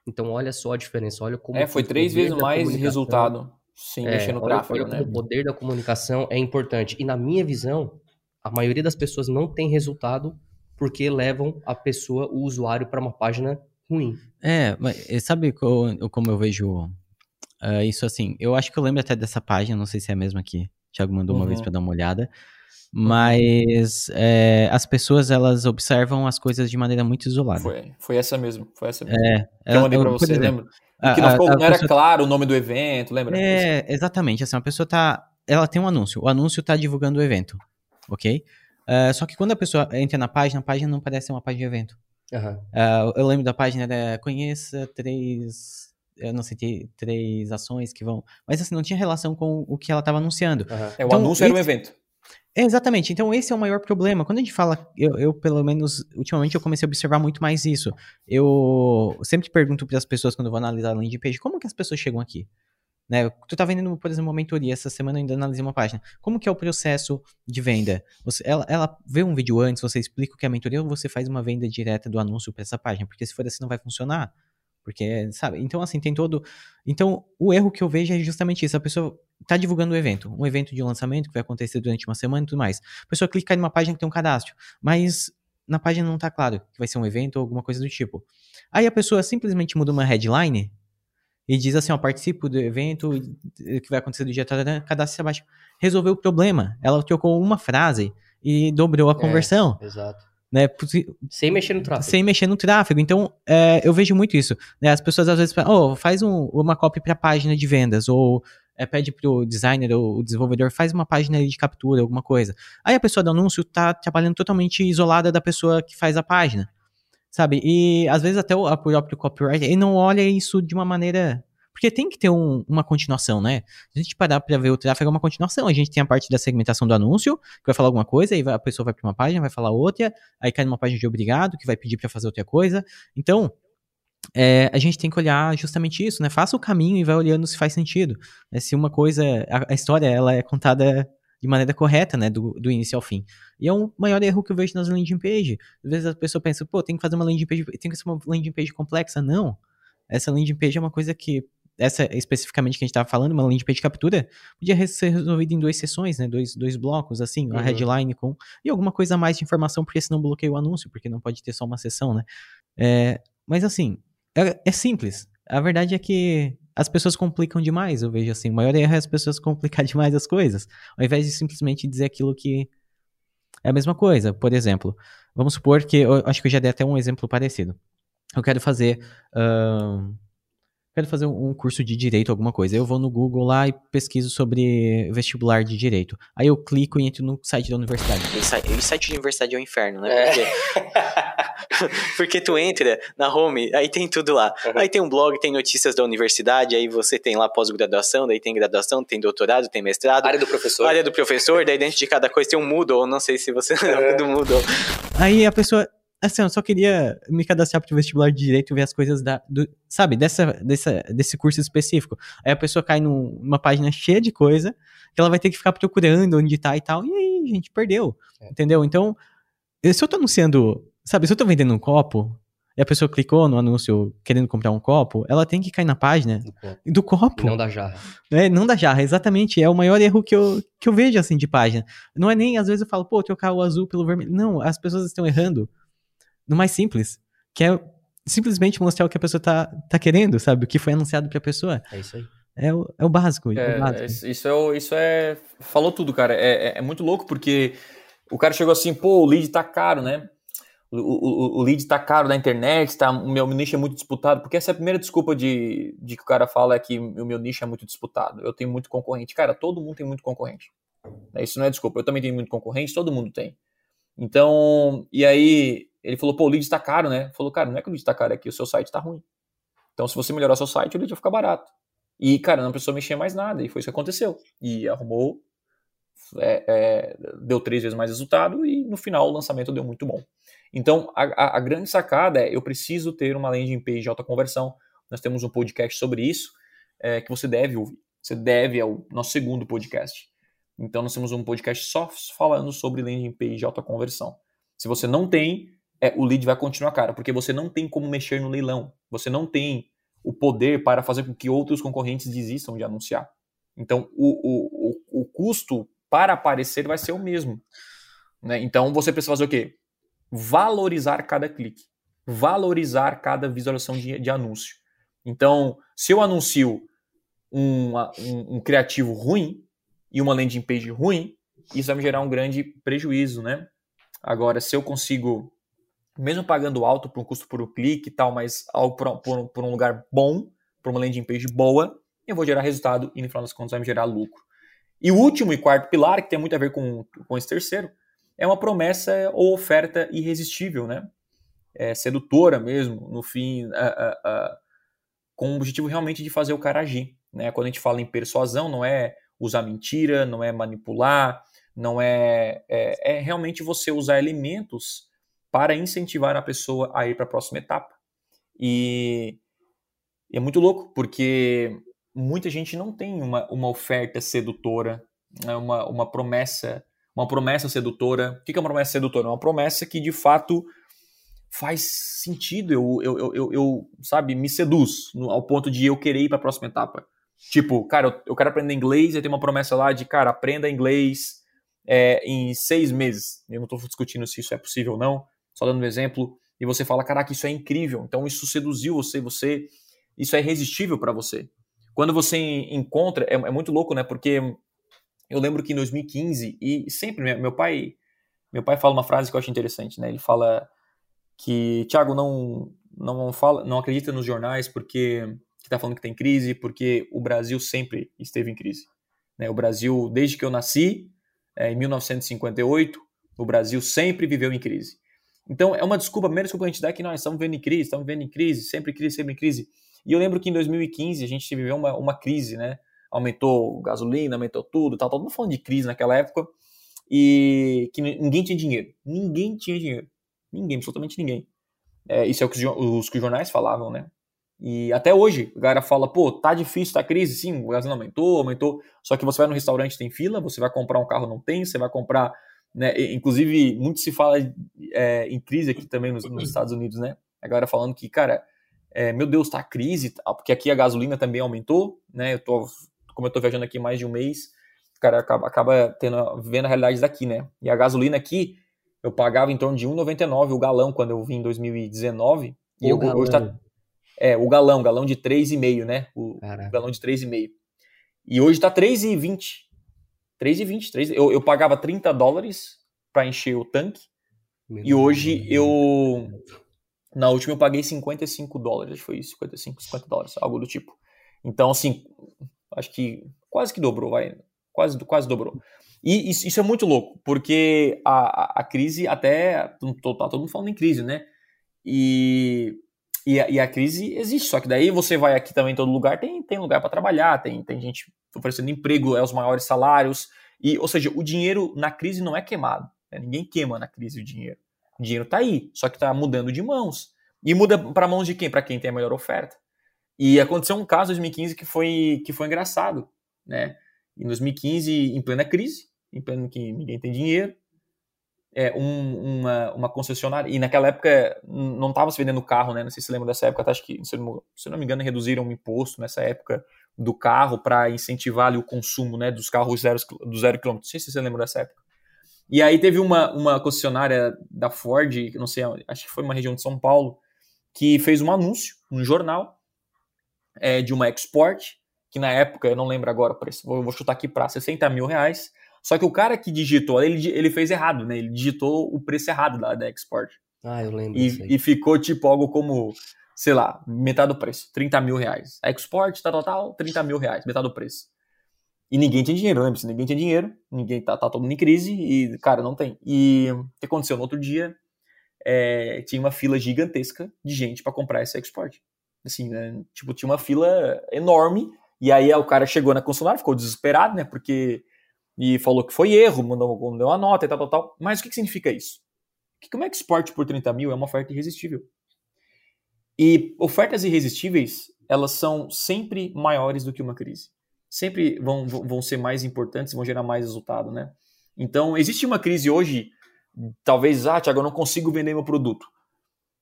Então, olha só a diferença, olha como... É, foi três vezes mais resultado sem é, mexer no olha, tráfego, olha né? O poder da comunicação é importante. E na minha visão, a maioria das pessoas não tem resultado porque levam a pessoa, o usuário, para uma página ruim. É, mas sabe como, como eu vejo uh, isso assim? Eu acho que eu lembro até dessa página, não sei se é a mesma que o Thiago mandou uhum. uma vez uhum. para dar uma olhada. Mas é, as pessoas elas observam as coisas de maneira muito isolada. Foi, foi essa mesmo, foi essa mesmo. É, que eu mandei pra você, exemplo, lembra? A, que não, ficou, a, a não era pessoa... claro o nome do evento, lembra? É, exatamente. Assim, a pessoa tá. Ela tem um anúncio. O anúncio tá divulgando o evento. Ok? Uh, só que quando a pessoa entra na página, a página não parece uma página de evento. Uhum. Uh, eu lembro da página da conheça três. Eu não sei, três ações que vão. Mas assim, não tinha relação com o que ela estava anunciando. Uhum. É, o então, anúncio esse... era um evento. É, exatamente. Então, esse é o maior problema. Quando a gente fala, eu, eu, pelo menos, ultimamente eu comecei a observar muito mais isso. Eu sempre pergunto para as pessoas, quando eu vou analisar a landing page, como que as pessoas chegam aqui? Né? Tu tá vendendo, por exemplo, uma mentoria, essa semana eu ainda analisei uma página. Como que é o processo de venda? Você, ela, ela vê um vídeo antes, você explica o que é a mentoria ou você faz uma venda direta do anúncio para essa página? Porque se for assim não vai funcionar. Porque, sabe? Então, assim, tem todo. Então, o erro que eu vejo é justamente isso. A pessoa tá divulgando um evento, um evento de lançamento que vai acontecer durante uma semana e tudo mais. A pessoa clica em uma página que tem um cadastro, mas na página não tá claro que vai ser um evento ou alguma coisa do tipo. Aí a pessoa simplesmente muda uma headline e diz assim, ó, participo do evento que vai acontecer do dia, cadastre abaixo. Resolveu o problema. Ela trocou uma frase e dobrou a é, conversão. Exato. Né? Sem mexer no tráfego. Sem mexer no tráfego. Então, é, eu vejo muito isso. Né? As pessoas às vezes falam, oh, faz um, uma copy para a página de vendas, ou é, pede pro designer ou o desenvolvedor, faz uma página de captura, alguma coisa. Aí a pessoa do anúncio tá trabalhando totalmente isolada da pessoa que faz a página sabe? E às vezes até o próprio copywriter, ele não olha isso de uma maneira... Porque tem que ter um, uma continuação, né? Se a gente parar para ver o tráfego, é uma continuação. A gente tem a parte da segmentação do anúncio, que vai falar alguma coisa, aí a pessoa vai para uma página, vai falar outra, aí cai numa página de obrigado, que vai pedir para fazer outra coisa. Então, é, a gente tem que olhar justamente isso, né? Faça o caminho e vai olhando se faz sentido. É, se uma coisa, a, a, história, ela é contada de maneira correta, né? Do, do início ao fim. E é o maior erro que eu vejo nas landing page. Às vezes a pessoa pensa, pô, tem que fazer uma landing page, tem que ser uma landing page complexa. Não. Essa landing page é uma coisa que, essa especificamente que a gente estava falando, uma landing page de captura, podia ser resolvida em duas sessões, né? Dois, dois blocos, assim, uhum. a headline com. E alguma coisa a mais de informação, porque senão bloqueia o anúncio, porque não pode ter só uma sessão, né? É, mas assim, é, é simples. A verdade é que as pessoas complicam demais, eu vejo assim. O maior erro é as pessoas complicar demais as coisas, ao invés de simplesmente dizer aquilo que é a mesma coisa. Por exemplo, vamos supor que, eu acho que eu já dei até um exemplo parecido. Eu quero fazer. Uh, quero fazer um curso de direito, alguma coisa. Eu vou no Google lá e pesquiso sobre vestibular de direito. Aí eu clico e entro no site da universidade. E o site de universidade é o inferno, né? Porque, é. porque tu entra na home, aí tem tudo lá. Uhum. Aí tem um blog, tem notícias da universidade, aí você tem lá pós-graduação, daí tem graduação, tem doutorado, tem mestrado. Área do professor. Área do professor, daí dentro de cada coisa tem um Moodle, não sei se você lembra do Moodle. Aí a pessoa assim, eu só queria me cadastrar para o vestibular de direito e ver as coisas da, do, sabe, dessa, dessa, desse curso específico. Aí a pessoa cai num, numa página cheia de coisa que ela vai ter que ficar procurando onde tá e tal. E aí, gente, perdeu. É. Entendeu? Então, se eu tô anunciando, sabe, se eu tô vendendo um copo e a pessoa clicou no anúncio querendo comprar um copo, ela tem que cair na página do copo. Do copo. Não da jarra. É, não da jarra, exatamente. É o maior erro que eu, que eu vejo, assim, de página. Não é nem, às vezes eu falo, pô, trocar o azul pelo vermelho. Não, as pessoas estão errando no mais simples, que é simplesmente mostrar o que a pessoa tá, tá querendo, sabe? O que foi anunciado pra pessoa. É isso aí. É o, é o básico. É, é o básico. Isso, é, isso é. Falou tudo, cara. É, é, é, muito louco porque o cara chegou assim, pô, o lead tá caro, né? O, o, o lead tá caro na internet, tá, o meu nicho é muito disputado, porque essa é a primeira desculpa de, de que o cara fala é que o meu nicho é muito disputado. Eu tenho muito concorrente. Cara, todo mundo tem muito concorrente. Isso não é desculpa. Eu também tenho muito concorrente, todo mundo tem. Então, e aí ele falou, pô, o lead está caro, né? Falou, cara, não é que o lead está caro, é que o seu site está ruim. Então, se você melhorar seu site, o lead vai ficar barato. E, cara, não precisou mexer mais nada, e foi isso que aconteceu. E arrumou, é, é, deu três vezes mais resultado, e no final o lançamento deu muito bom. Então, a, a, grande sacada é, eu preciso ter uma landing page de alta conversão. Nós temos um podcast sobre isso, é, que você deve ouvir. Você deve ao nosso segundo podcast. Então, nós temos um podcast só falando sobre landing page de alta conversão. Se você não tem, é, o lead vai continuar caro, porque você não tem como mexer no leilão. Você não tem o poder para fazer com que outros concorrentes desistam de anunciar. Então, o, o, o, custo para aparecer vai ser o mesmo. Né? Então, você precisa fazer o quê? Valorizar cada clique. Valorizar cada visualização de, de anúncio. Então, se eu anuncio um, um, um criativo ruim e uma landing page ruim, isso vai me gerar um grande prejuízo, né? Agora, se eu consigo mesmo pagando alto por um custo por um clique e tal, mas algo por, por, por um lugar bom, por uma landing page boa, eu vou gerar resultado e no final das contas vai me gerar lucro. E o último e quarto pilar, que tem muito a ver com, com esse terceiro, é uma promessa ou oferta irresistível, né? É, sedutora mesmo, no fim, uh, uh, uh, com o objetivo realmente de fazer o cara agir. Né? Quando a gente fala em persuasão, não é usar mentira, não é manipular, Não é, é, é realmente você usar elementos para incentivar a pessoa a ir para a próxima etapa. E, é muito louco, porque muita gente não tem uma, uma oferta sedutora, né, uma, uma promessa uma promessa sedutora. O que é uma promessa sedutora? Uma promessa que de fato faz sentido, eu, eu, eu, eu, eu sabe, me seduz ao ponto de eu querer ir para a próxima etapa. Tipo, cara, eu, eu quero aprender inglês, e tem uma promessa lá de, cara, aprenda inglês é, em seis meses. Eu não estou discutindo se isso é possível ou não, só dando um exemplo. E você fala, caraca, isso é incrível. Então isso seduziu você, você, isso é irresistível para você. Quando você encontra, é, é muito louco, né? Porque eu lembro que em 2015 e sempre meu pai, meu pai fala uma frase que eu acho interessante, né? Ele fala que Thiago não não fala, não acredita nos jornais porque que está falando que tem crise, porque o Brasil sempre esteve em crise. Né? O Brasil, desde que eu nasci, é, em 1958, o Brasil sempre viveu em crise. Então é uma desculpa, menos que a gente dá que nós estamos vivendo em crise, estamos vivendo em crise, sempre crise, sempre em crise. E eu lembro que em 2015 a gente viveu uma, uma crise, né? aumentou gasolina, aumentou tudo, tal, todo mundo falando de crise naquela época, e que ninguém tinha dinheiro. Ninguém tinha dinheiro. Ninguém, absolutamente ninguém. É, isso é o que os, os, que os jornais falavam, né? E até hoje, a galera fala, pô, tá difícil, tá crise, sim, o gasolina aumentou, aumentou, só que você vai no restaurante, tem fila, você vai comprar um carro, não tem, você vai comprar, né, inclusive, muito se fala é, em crise aqui também nos, nos, Estados Unidos, né, a galera falando que, cara, é, meu Deus, tá crise, porque aqui a gasolina também aumentou, né, eu tô como eu tô viajando aqui mais de um mês, cara acaba, acaba tendo, vendo a realidade daqui, né? E a gasolina aqui, eu pagava em torno de 1,99 o galão quando eu vim em 2019. O e eu, hoje tá. É, o galão, galão de 3,5, né? O, o galão de 3,5. E hoje tá 3,20. 3,20. 3, eu, eu pagava 30 dólares para encher o tanque. Meu e hoje eu. Na última eu paguei 55 dólares, foi isso, 55, 50 dólares, algo do tipo. Então, assim, acho que quase que dobrou, vai, quase, quase dobrou. E isso, isso é muito louco, porque a, a, a crise até, tá todo mundo falando em crise, né? E, e a, e, a, crise existe, só que daí você vai aqui também em todo lugar, tem, tem lugar para trabalhar, tem, tem gente oferecendo emprego, é os maiores salários, e, ou seja, o dinheiro na crise não é queimado, né? ninguém queima na crise o dinheiro. O dinheiro está aí, só que está mudando de mãos. E muda para mãos de quem? Para quem tem a melhor oferta. E aconteceu um caso em 2015 que foi, que foi engraçado, né? Em 2015, em plena crise, em pleno que ninguém tem dinheiro, é, um, uma, uma concessionária, e naquela época não estava se vendendo carro, né? Não sei se lembra dessa época, acho que, se não, se não me engano, reduziram o imposto nessa época do carro para incentivar ali, o consumo né, dos carros zero, do zero quilômetro. Não sei se você lembra dessa época. E aí teve uma, uma concessionária da Ford, não sei, acho que foi uma região de São Paulo, que fez um anúncio no jornal é, de uma export, que na época, eu não lembro agora o preço, vou, vou chutar aqui para 60 mil reais. Só que o cara que digitou, ele, ele fez errado, né? Ele digitou o preço errado da, da export. Ah, eu lembro. E, e ficou tipo algo como, sei lá, metade do preço, 30 mil reais. Export, tal, tal, tal, 30 mil reais, metade do preço. E ninguém tinha dinheiro, lembra? Ninguém tinha dinheiro, ninguém tá, tá todo mundo em crise e, cara, não tem. E o que aconteceu? No outro dia, é, tinha uma fila gigantesca de gente para comprar esse export. Assim, né? Tipo, tinha uma fila enorme. E aí o cara chegou na concessionária, ficou desesperado, né? Porque. E falou que foi erro, mandou, mandou uma nota e tal, tal, tal. Mas o que, que significa isso? Que como é que export por 30 mil é uma oferta irresistível? E ofertas irresistíveis, elas são sempre maiores do que uma crise. Sempre vão, vão ser mais importantes, vão gerar mais resultado, né? Então, existe uma crise hoje, talvez, ah, Tiago, eu não consigo vender meu produto.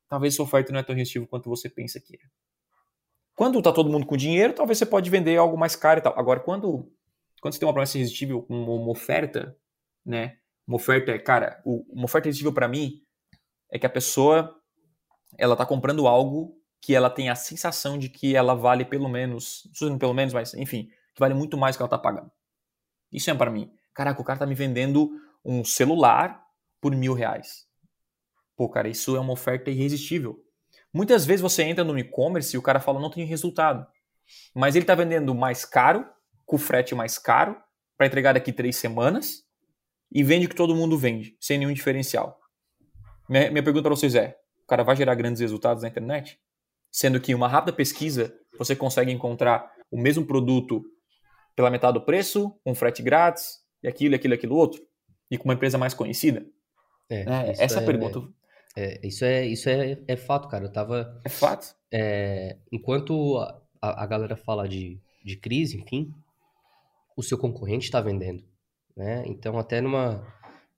Talvez sua oferta não é tão irresistível quanto você pensa que é. Quando está todo mundo com dinheiro, talvez você pode vender algo mais caro e tal. Agora, quando, quando você tem uma promessa irresistível, uma, uma oferta, né? Uma oferta cara, uma oferta irresistível para mim é que a pessoa ela tá comprando algo que ela tem a sensação de que ela vale pelo menos, não pelo menos, mas enfim, que vale muito mais que ela tá pagando. Isso é para mim. Caraca, o cara tá me vendendo um celular por mil reais. Pô, cara, isso é uma oferta irresistível. Muitas vezes você entra no e-commerce e o cara fala não tem resultado. Mas ele está vendendo mais caro, com frete mais caro, para entregar daqui três semanas, e vende o que todo mundo vende, sem nenhum diferencial. Minha, minha pergunta para vocês é: o cara vai gerar grandes resultados na internet? Sendo que uma rápida pesquisa você consegue encontrar o mesmo produto pela metade do preço, com frete grátis, e aquilo, aquilo, aquilo outro. e com uma empresa mais conhecida? É, É, essa é é, pergunta. é, isso é, isso é, é fato, cara. Eu tava. É fato. é, enquanto a, a a galera fala de, de crise, enfim, o seu concorrente está vendendo, né? Então, até numa,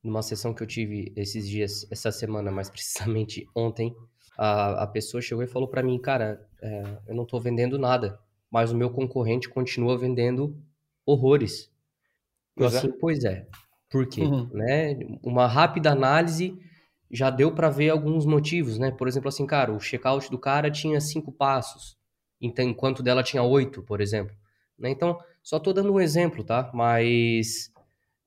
numa sessão que eu tive esses dias, essa semana, mais precisamente ontem, a, a pessoa chegou e falou para mim, cara, é, eu não tô vendendo nada, mas o meu concorrente continua vendendo horrores. Eu Pois é. assim, pois é. Por quê? Uhum. Né? Uma rápida análise já deu para ver alguns motivos, né? Por exemplo, assim, cara, o checkout do cara tinha cinco passos, então enquanto dela tinha oito, por exemplo. Né? Então, só tô dando um exemplo, tá? Mas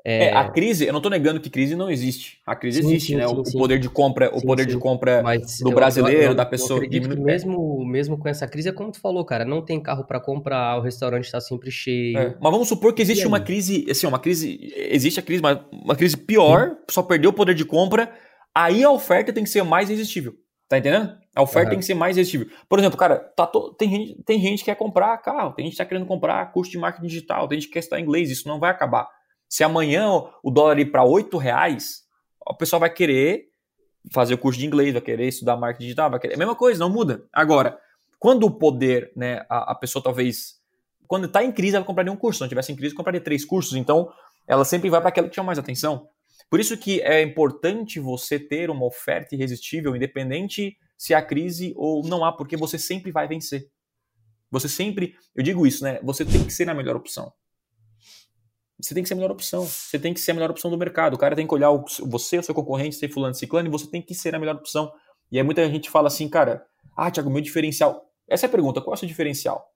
É, a crise, eu não tô negando que crise não existe. A crise Sim, existe, sim, né? sim, o, poder de compra, o poder de compra Mas do eu- brasileiro, eu- eu- da eu pessoa acredito que mesmo, mesmo com essa crise, é como tu falou, cara, não tem carro para comprar, o restaurante tá sempre cheio. É, Mas vamos supor que existe uma crise, assim, uma crise, existe a crise, mas uma crise pior, só perdeu o poder de compra, aí a oferta tem que ser mais irresistível. Tá entendendo? A oferta Aham. tem que ser mais irresistível. Por exemplo, cara, tá to- tem, gente, tem gente que quer comprar carro, tem gente que tá querendo comprar curso de marketing digital, tem gente que quer estudar inglês, isso não vai acabar. Se amanhã o dólar ir para 8 reais, o pessoal vai querer fazer o curso de inglês, vai querer estudar marketing digital, vai querer. É a mesma coisa, não muda. Agora, quando o poder, né, a, a pessoa talvez. Quando está em crise, ela compraria um curso. Se não tivesse em crise, compraria três cursos. Então, ela sempre vai para aquela que chama mais atenção. Por isso que é importante você ter uma oferta irresistível, independente se há crise ou não há, porque você sempre vai vencer. Você sempre, eu digo isso, né? Você tem que ser a melhor opção. Você tem que ser a melhor opção. Você tem que ser a melhor opção do mercado. O cara tem que olhar o- você, o seu concorrente, ser fulano, ciclano, e você tem que ser a melhor opção. E aí muita gente fala assim, cara, ah, Thiago, meu diferencial. Essa é a pergunta, qual é o seu diferencial?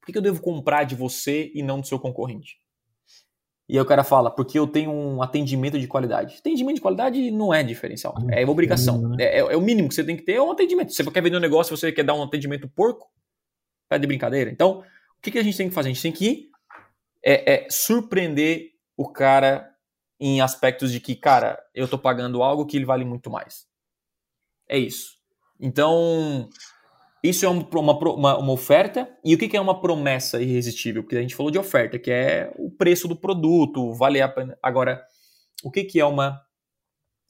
Por que que eu devo comprar de você e não do seu concorrente? E aí o cara fala, porque eu tenho um atendimento de qualidade. Atendimento de qualidade não é diferencial, é uma obrigação. É, é- é o mínimo que você tem que ter, é um atendimento. Se você quer vender um negócio, você quer dar um atendimento porco, tá de brincadeira. Então, o que, que a gente tem que fazer? A gente tem que é, é, surpreender o cara em aspectos de que, cara, eu tô pagando algo que ele vale muito mais. É isso. Então, isso é um- uma, uma, uma oferta. E o que, é uma promessa irresistível? Porque a gente falou de oferta, que é o preço do produto, vale a pena. Agora, o que, é uma.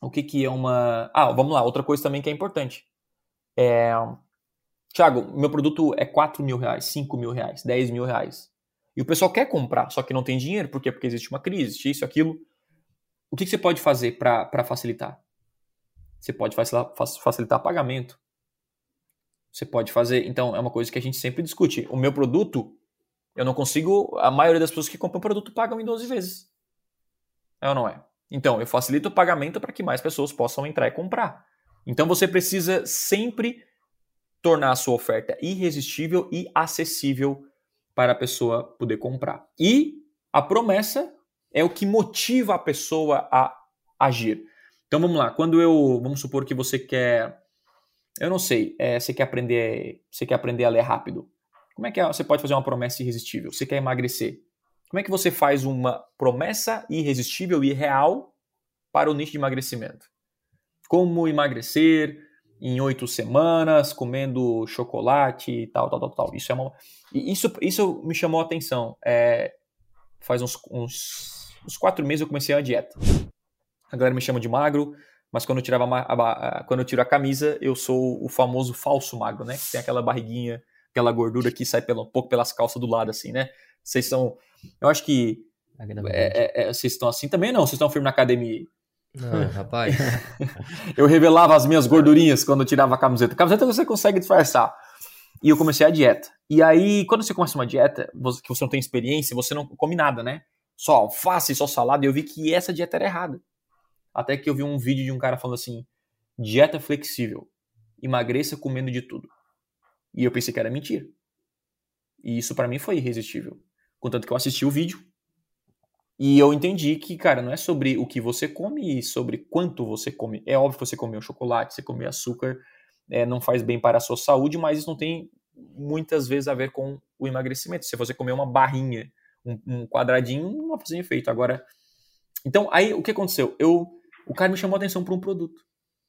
O que é uma. Ah, vamos lá, outra coisa também que é importante. É. Tiago, meu produto é 4 mil reais, 5 mil reais, 10 mil reais. E o pessoal quer comprar, só que não tem dinheiro. Por quê? Porque existe uma crise, existe isso, aquilo. O que, que você pode fazer para facilitar? Você pode facilitar, facilitar pagamento. Você pode fazer. Então, é uma coisa que a gente sempre discute. O meu produto, eu não consigo. A maioria das pessoas que compram produto pagam em 12 vezes. É ou não é? Então, eu facilito o pagamento para que mais pessoas possam entrar e comprar. Então, você precisa sempre tornar a sua oferta irresistível e acessível para a pessoa poder comprar. E a promessa é o que motiva a pessoa a agir. Então vamos lá, quando eu, vamos supor que você quer, eu não sei, é, você quer aprender, você quer aprender a ler rápido. Como é que é, você pode fazer uma promessa irresistível? Você quer emagrecer? Como é que você faz uma promessa irresistível e real para o nicho de emagrecimento? Como emagrecer em oito semanas, comendo chocolate e tal, tal, tal, tal. Isso é uma, isso, isso me chamou a atenção. É, faz uns, uns, uns quatro meses eu comecei a dieta. A galera me chama de magro, mas quando eu, tirava a, a, quando eu tiro a camisa, eu sou o famoso falso magro, né? Que tem aquela barriguinha, aquela gordura que sai pelo, um pouco pelas calças do lado, assim, né? Vocês são. Eu acho que. É, é, vocês estão assim também, não? Vocês estão firme na academia? Não, rapaz. eu revelava as minhas gordurinhas quando eu tirava a camiseta. A camiseta você consegue disfarçar. E eu comecei a dieta. E aí, quando você começa uma dieta, que você não tem experiência, você não come nada, né? Só alface, só salada. E eu vi que essa dieta era errada. Até que eu vi um vídeo de um cara falando assim: dieta flexível, emagreça comendo de tudo. E eu pensei que era mentira. E isso para mim foi irresistível. Contanto que eu assisti o vídeo e eu entendi que, cara, não é sobre o que você come e sobre quanto você come. É óbvio que você comer um chocolate, você comer açúcar, é, não faz bem para a sua saúde, mas isso não tem muitas vezes a ver com o emagrecimento. Se você comer uma barrinha, um, um quadradinho, não vai fazer efeito. Agora, então, aí o que aconteceu? Eu, o cara me chamou a atenção para um produto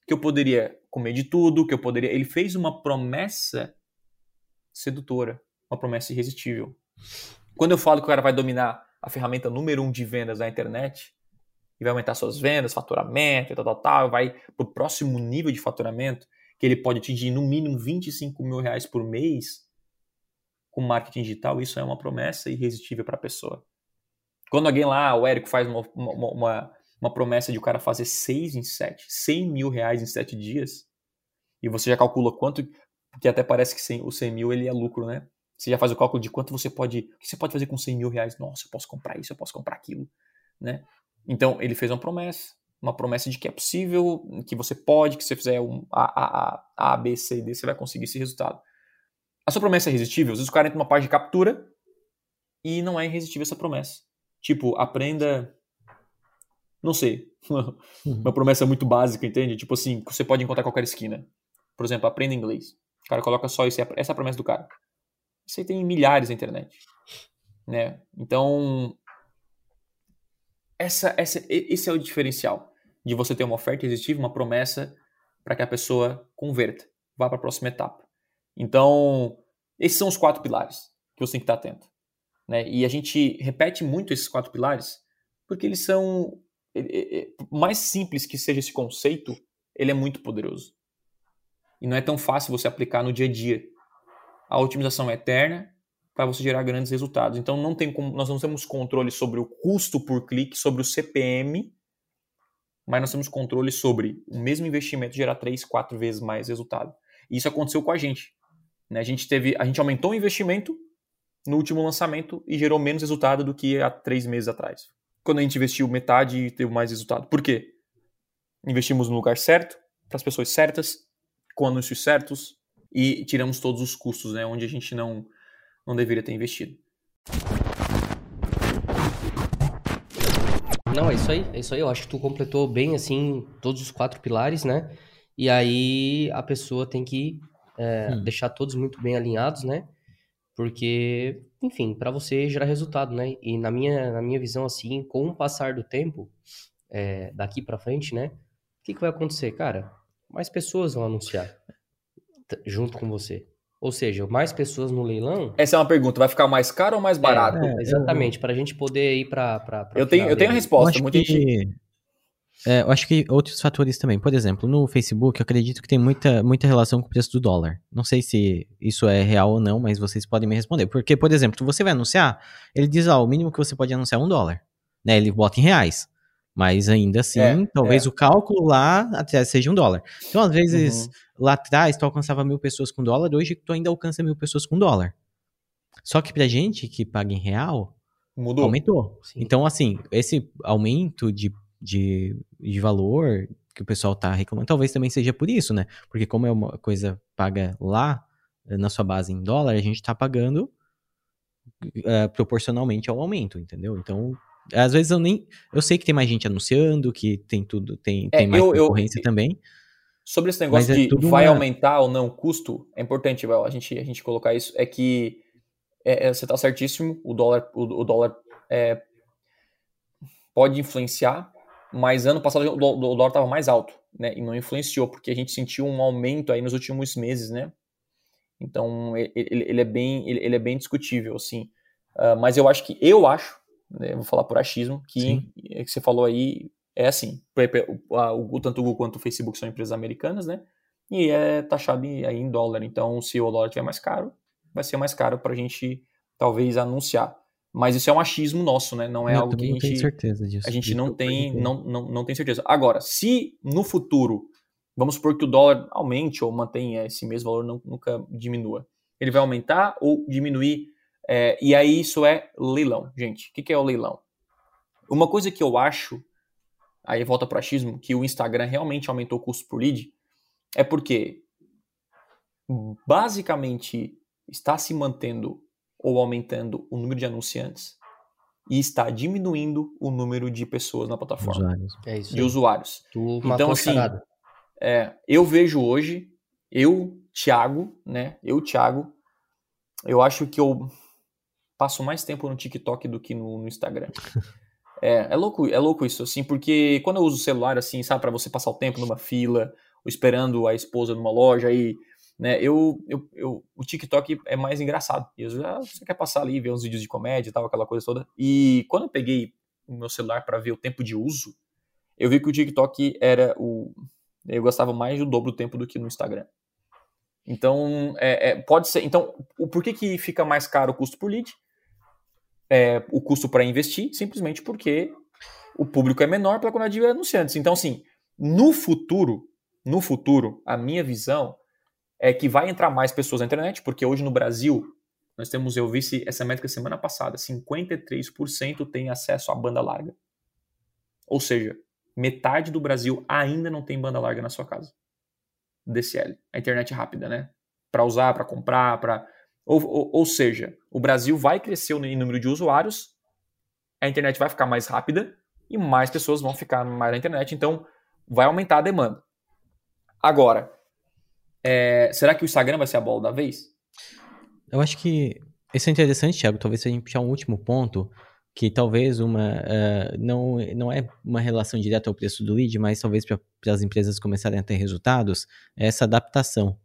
que eu poderia comer de tudo, que eu poderia. Ele fez uma promessa sedutora, uma promessa irresistível. Quando eu falo que o cara vai dominar a ferramenta número um de vendas da internet, e vai aumentar suas vendas, faturamento tal, tal, tal, vai para o próximo nível de faturamento, que ele pode atingir no mínimo 25 mil reais por mês com marketing digital, isso é uma promessa irresistível para a pessoa. Quando alguém lá, o Érico, faz uma, uma, uma, uma promessa de o cara fazer 6 em 7, 100 mil reais em 7 dias, e você já calcula quanto, porque até parece que 100, o 100 mil ele é lucro, né? Você já faz o cálculo de quanto você pode, o que você pode fazer com 100 mil reais. Nossa, eu posso comprar isso, eu posso comprar aquilo, né? Então, ele fez uma promessa, uma promessa de que é possível, que você pode, que se você fizer um A, A, A, A, B, C, D, você vai conseguir esse resultado. A sua promessa é irresistível? Às vezes o cara entra numa página de captura e não é irresistível essa promessa. Tipo, aprenda. Não sei. uma promessa muito básica, entende? Tipo assim, você pode encontrar qualquer esquina. Por exemplo, aprenda inglês. O cara coloca só isso, essa é a promessa do cara. Isso aí tem milhares na internet. Né? Então, essa, essa, esse é o diferencial de você ter uma oferta irresistível, uma promessa para que a pessoa converta, vá para a próxima etapa. Então, esses são os quatro pilares que você tem que estar atento. Né? E a gente repete muito esses quatro pilares porque eles são, mais simples que seja esse conceito, ele é muito poderoso. E não é tão fácil você aplicar no dia a dia. A otimização é eterna para você gerar grandes resultados. Então não tem como, nós não temos controle sobre o custo por clique, sobre o CPM, mas nós temos controle sobre o mesmo investimento gerar três, quatro vezes mais resultado. E isso aconteceu com a gente. Né? A gente teve, a gente aumentou o investimento no último lançamento e gerou menos resultado do que há três meses atrás. Quando a gente investiu metade, teve mais resultado. Por quê? Investimos no lugar certo, para as pessoas certas, com anúncios certos e tiramos todos os custos, né? Onde a gente não não deveria ter investido. Não, é isso aí, é isso aí. Eu acho que tu completou bem, assim, todos os quatro pilares, né? E aí a pessoa tem que é, hum. deixar todos muito bem alinhados, né? Porque, enfim, para você gerar resultado, né? E na minha, na minha visão, assim, com o passar do tempo, é, daqui para frente, né? O que, que vai acontecer? Cara, mais pessoas vão anunciar junto com você. Ou seja, mais pessoas no leilão. Essa é uma pergunta: vai ficar mais caro ou mais barato? É, é, exatamente, para a gente poder ir para. Eu tenho, eu tenho a resposta. Muita gente. É, eu acho que outros fatores também. Por exemplo, no Facebook, eu acredito que tem muita, muita relação com o preço do dólar. Não sei se isso é real ou não, mas vocês podem me responder. Porque, por exemplo, você vai anunciar, ele diz, ó, o mínimo que você pode anunciar é um dólar. Né? Ele bota em reais. Mas ainda assim, é, talvez é. o cálculo lá até seja um dólar. Então, às vezes, uhum. lá atrás, tu alcançava mil pessoas com dólar, hoje tu ainda alcança mil pessoas com dólar. Só que pra gente que paga em real, Mudou. aumentou. Sim. Então, assim, esse aumento de, de, de valor que o pessoal tá reclamando, talvez também seja por isso, né? Porque como é uma coisa paga lá, na sua base em dólar, a gente tá pagando uh, proporcionalmente ao aumento, entendeu? Então, às vezes eu nem. Eu sei que tem mais gente anunciando, que tem tudo, tem, é, tem mais eu, concorrência eu, também. Sobre esse negócio é de vai uma... aumentar ou não o custo, é importante, a gente, a gente colocar isso, é que é, é você está certíssimo, o dólar, o, o dólar é, pode influenciar, mas ano passado o dólar estava mais alto, né? E não influenciou, porque a gente sentiu um aumento aí nos últimos meses, né? Então ele, ele é bem ele, é bem discutível, assim. Uh, mas eu acho que eu acho né, vou falar por achismo, que, é que você falou aí é assim. O, tanto o Google quanto o Facebook são empresas americanas, né? E é taxado em, aí em dólar. Então, se o dólar estiver mais caro, vai ser mais caro para a gente talvez anunciar. Mas isso é um achismo nosso, né? Não é Eu algo que a gente. Não certeza disso. A gente não tem, não, não, não tem certeza. Agora, se no futuro, vamos supor que o dólar aumente ou mantenha esse mesmo valor, não, nunca diminua. Ele vai aumentar ou diminuir é, e aí isso é leilão, gente. O que, que é o leilão? Uma coisa que eu acho, aí volta para o achismo, que o Instagram realmente aumentou o custo por lead, é porque basicamente está se mantendo ou aumentando o número de anunciantes e está diminuindo o número de pessoas na plataforma. Usuários. É isso de usuários. Tu então, assim, é, eu vejo hoje, eu, Thiago, né? Eu, Thiago, eu acho que eu passo mais tempo no TikTok do que no, no Instagram. É, é louco, é louco isso, assim, porque quando eu uso o celular, assim, sabe, para você passar o tempo numa fila, ou esperando a esposa numa loja, aí, né, eu, eu, eu, o TikTok é mais engraçado. E já, você quer passar ali, ver uns vídeos de comédia e tal, aquela coisa toda. E quando eu peguei o meu celular para ver o tempo de uso, eu vi que o TikTok era o. Eu gostava mais do dobro do tempo do que no Instagram. Então, é, é, pode ser. Então, o, por que, que fica mais caro o custo por lead? É, o custo para investir, simplesmente porque o público é menor pela quantidade de anunciantes. Então, assim, no futuro, no futuro, a minha visão é que vai entrar mais pessoas na internet, porque hoje no Brasil, nós temos, eu vi essa métrica semana passada, 53% tem acesso à banda larga. Ou seja, metade do Brasil ainda não tem banda larga na sua casa. DCL, a internet rápida, né? Para usar, para comprar, para. Ou, ou, ou, seja, o Brasil vai crescer em número de usuários, a internet vai ficar mais rápida e mais pessoas vão ficar mais na internet, então vai aumentar a demanda. Agora, é, será que o Instagram vai ser a bola da vez? Eu acho que isso é interessante, Thiago. Talvez se a gente puxar um último ponto, que talvez uma uh, não, não é uma relação direta ao preço do lead, mas talvez para as empresas começarem a ter resultados, é essa adaptação.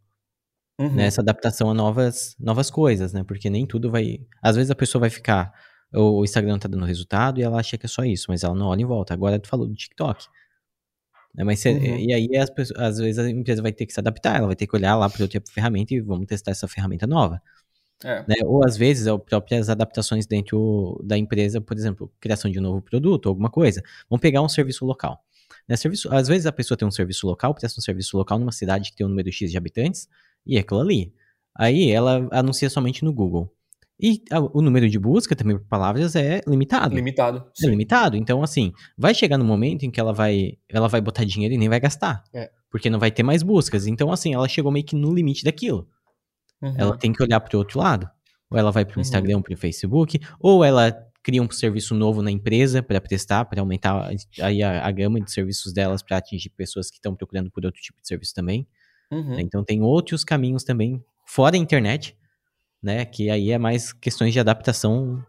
Uhum. Né? Essa adaptação a novas, novas coisas, né? Porque nem tudo vai. Às vezes a pessoa vai ficar. O Instagram tá dando resultado e ela acha que é só isso, mas ela não olha em volta. Agora tu falou do TikTok. Né? Mas uhum. E aí as pessoas, às vezes a empresa vai ter que se adaptar, ela vai ter que olhar lá para outra ferramenta e vamos testar essa ferramenta nova. É. Né? Ou às vezes as próprias adaptações dentro da empresa, por exemplo, criação de um novo produto, alguma coisa. Vamos pegar um serviço local. Né? Serviço, às vezes a pessoa tem um serviço local, presta um serviço local numa cidade que tem um número X de habitantes, e é aquilo ali. Aí ela anuncia somente no Google. E o número de busca também por palavras é limitado. Limitado. É sim. É limitado. Então, assim, vai chegar no momento em que ela vai, ela vai botar dinheiro e nem vai gastar. É. Porque não vai ter mais buscas. Então, assim, ela chegou meio que no limite daquilo. Uhum. Ela tem que olhar para o outro lado. Ou ela vai para o uhum. Instagram, para o Facebook, ou ela cria um serviço novo na empresa para prestar, para aumentar aí a, a, gama de serviços delas para atingir pessoas que estão procurando por outro tipo de serviço também. Uhum. Então tem outros caminhos também fora a internet, né? Que aí é mais questões de adaptação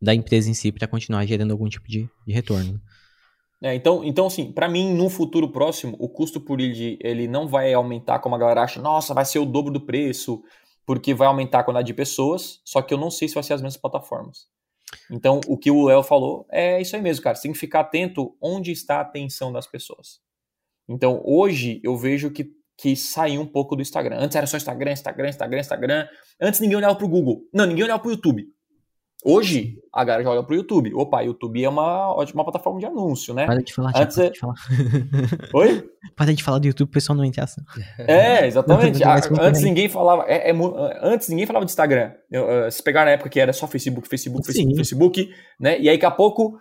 da empresa em si para continuar gerando algum tipo de, de retorno. É, então, então, assim, para mim, no futuro próximo, o custo por lead ele não vai aumentar como a galera acha, nossa, vai ser o dobro do preço, porque vai aumentar a quantidade de pessoas, só que eu não sei se vai ser as mesmas plataformas. Então, o que o El falou é isso aí mesmo, cara. Você tem que ficar atento onde está a atenção das pessoas. Então, hoje eu vejo que, que saiu um pouco do Instagram. Antes era só Instagram, Instagram, Instagram, Instagram. Antes ninguém olhava pro Google. Não, ninguém olhava pro YouTube. Hoje, a galera joga pro YouTube. Opa, YouTube é uma ótima plataforma de anúncio, né? Para de falar, Antes é... de falar. Oi? Para de falar do YouTube, o pessoal não entra É, exatamente. antes ninguém falava. É, é, antes ninguém falava de Instagram. Eu, se pegar na época que era só Facebook, Facebook, Sim. Facebook, Facebook, né? E aí daqui a pouco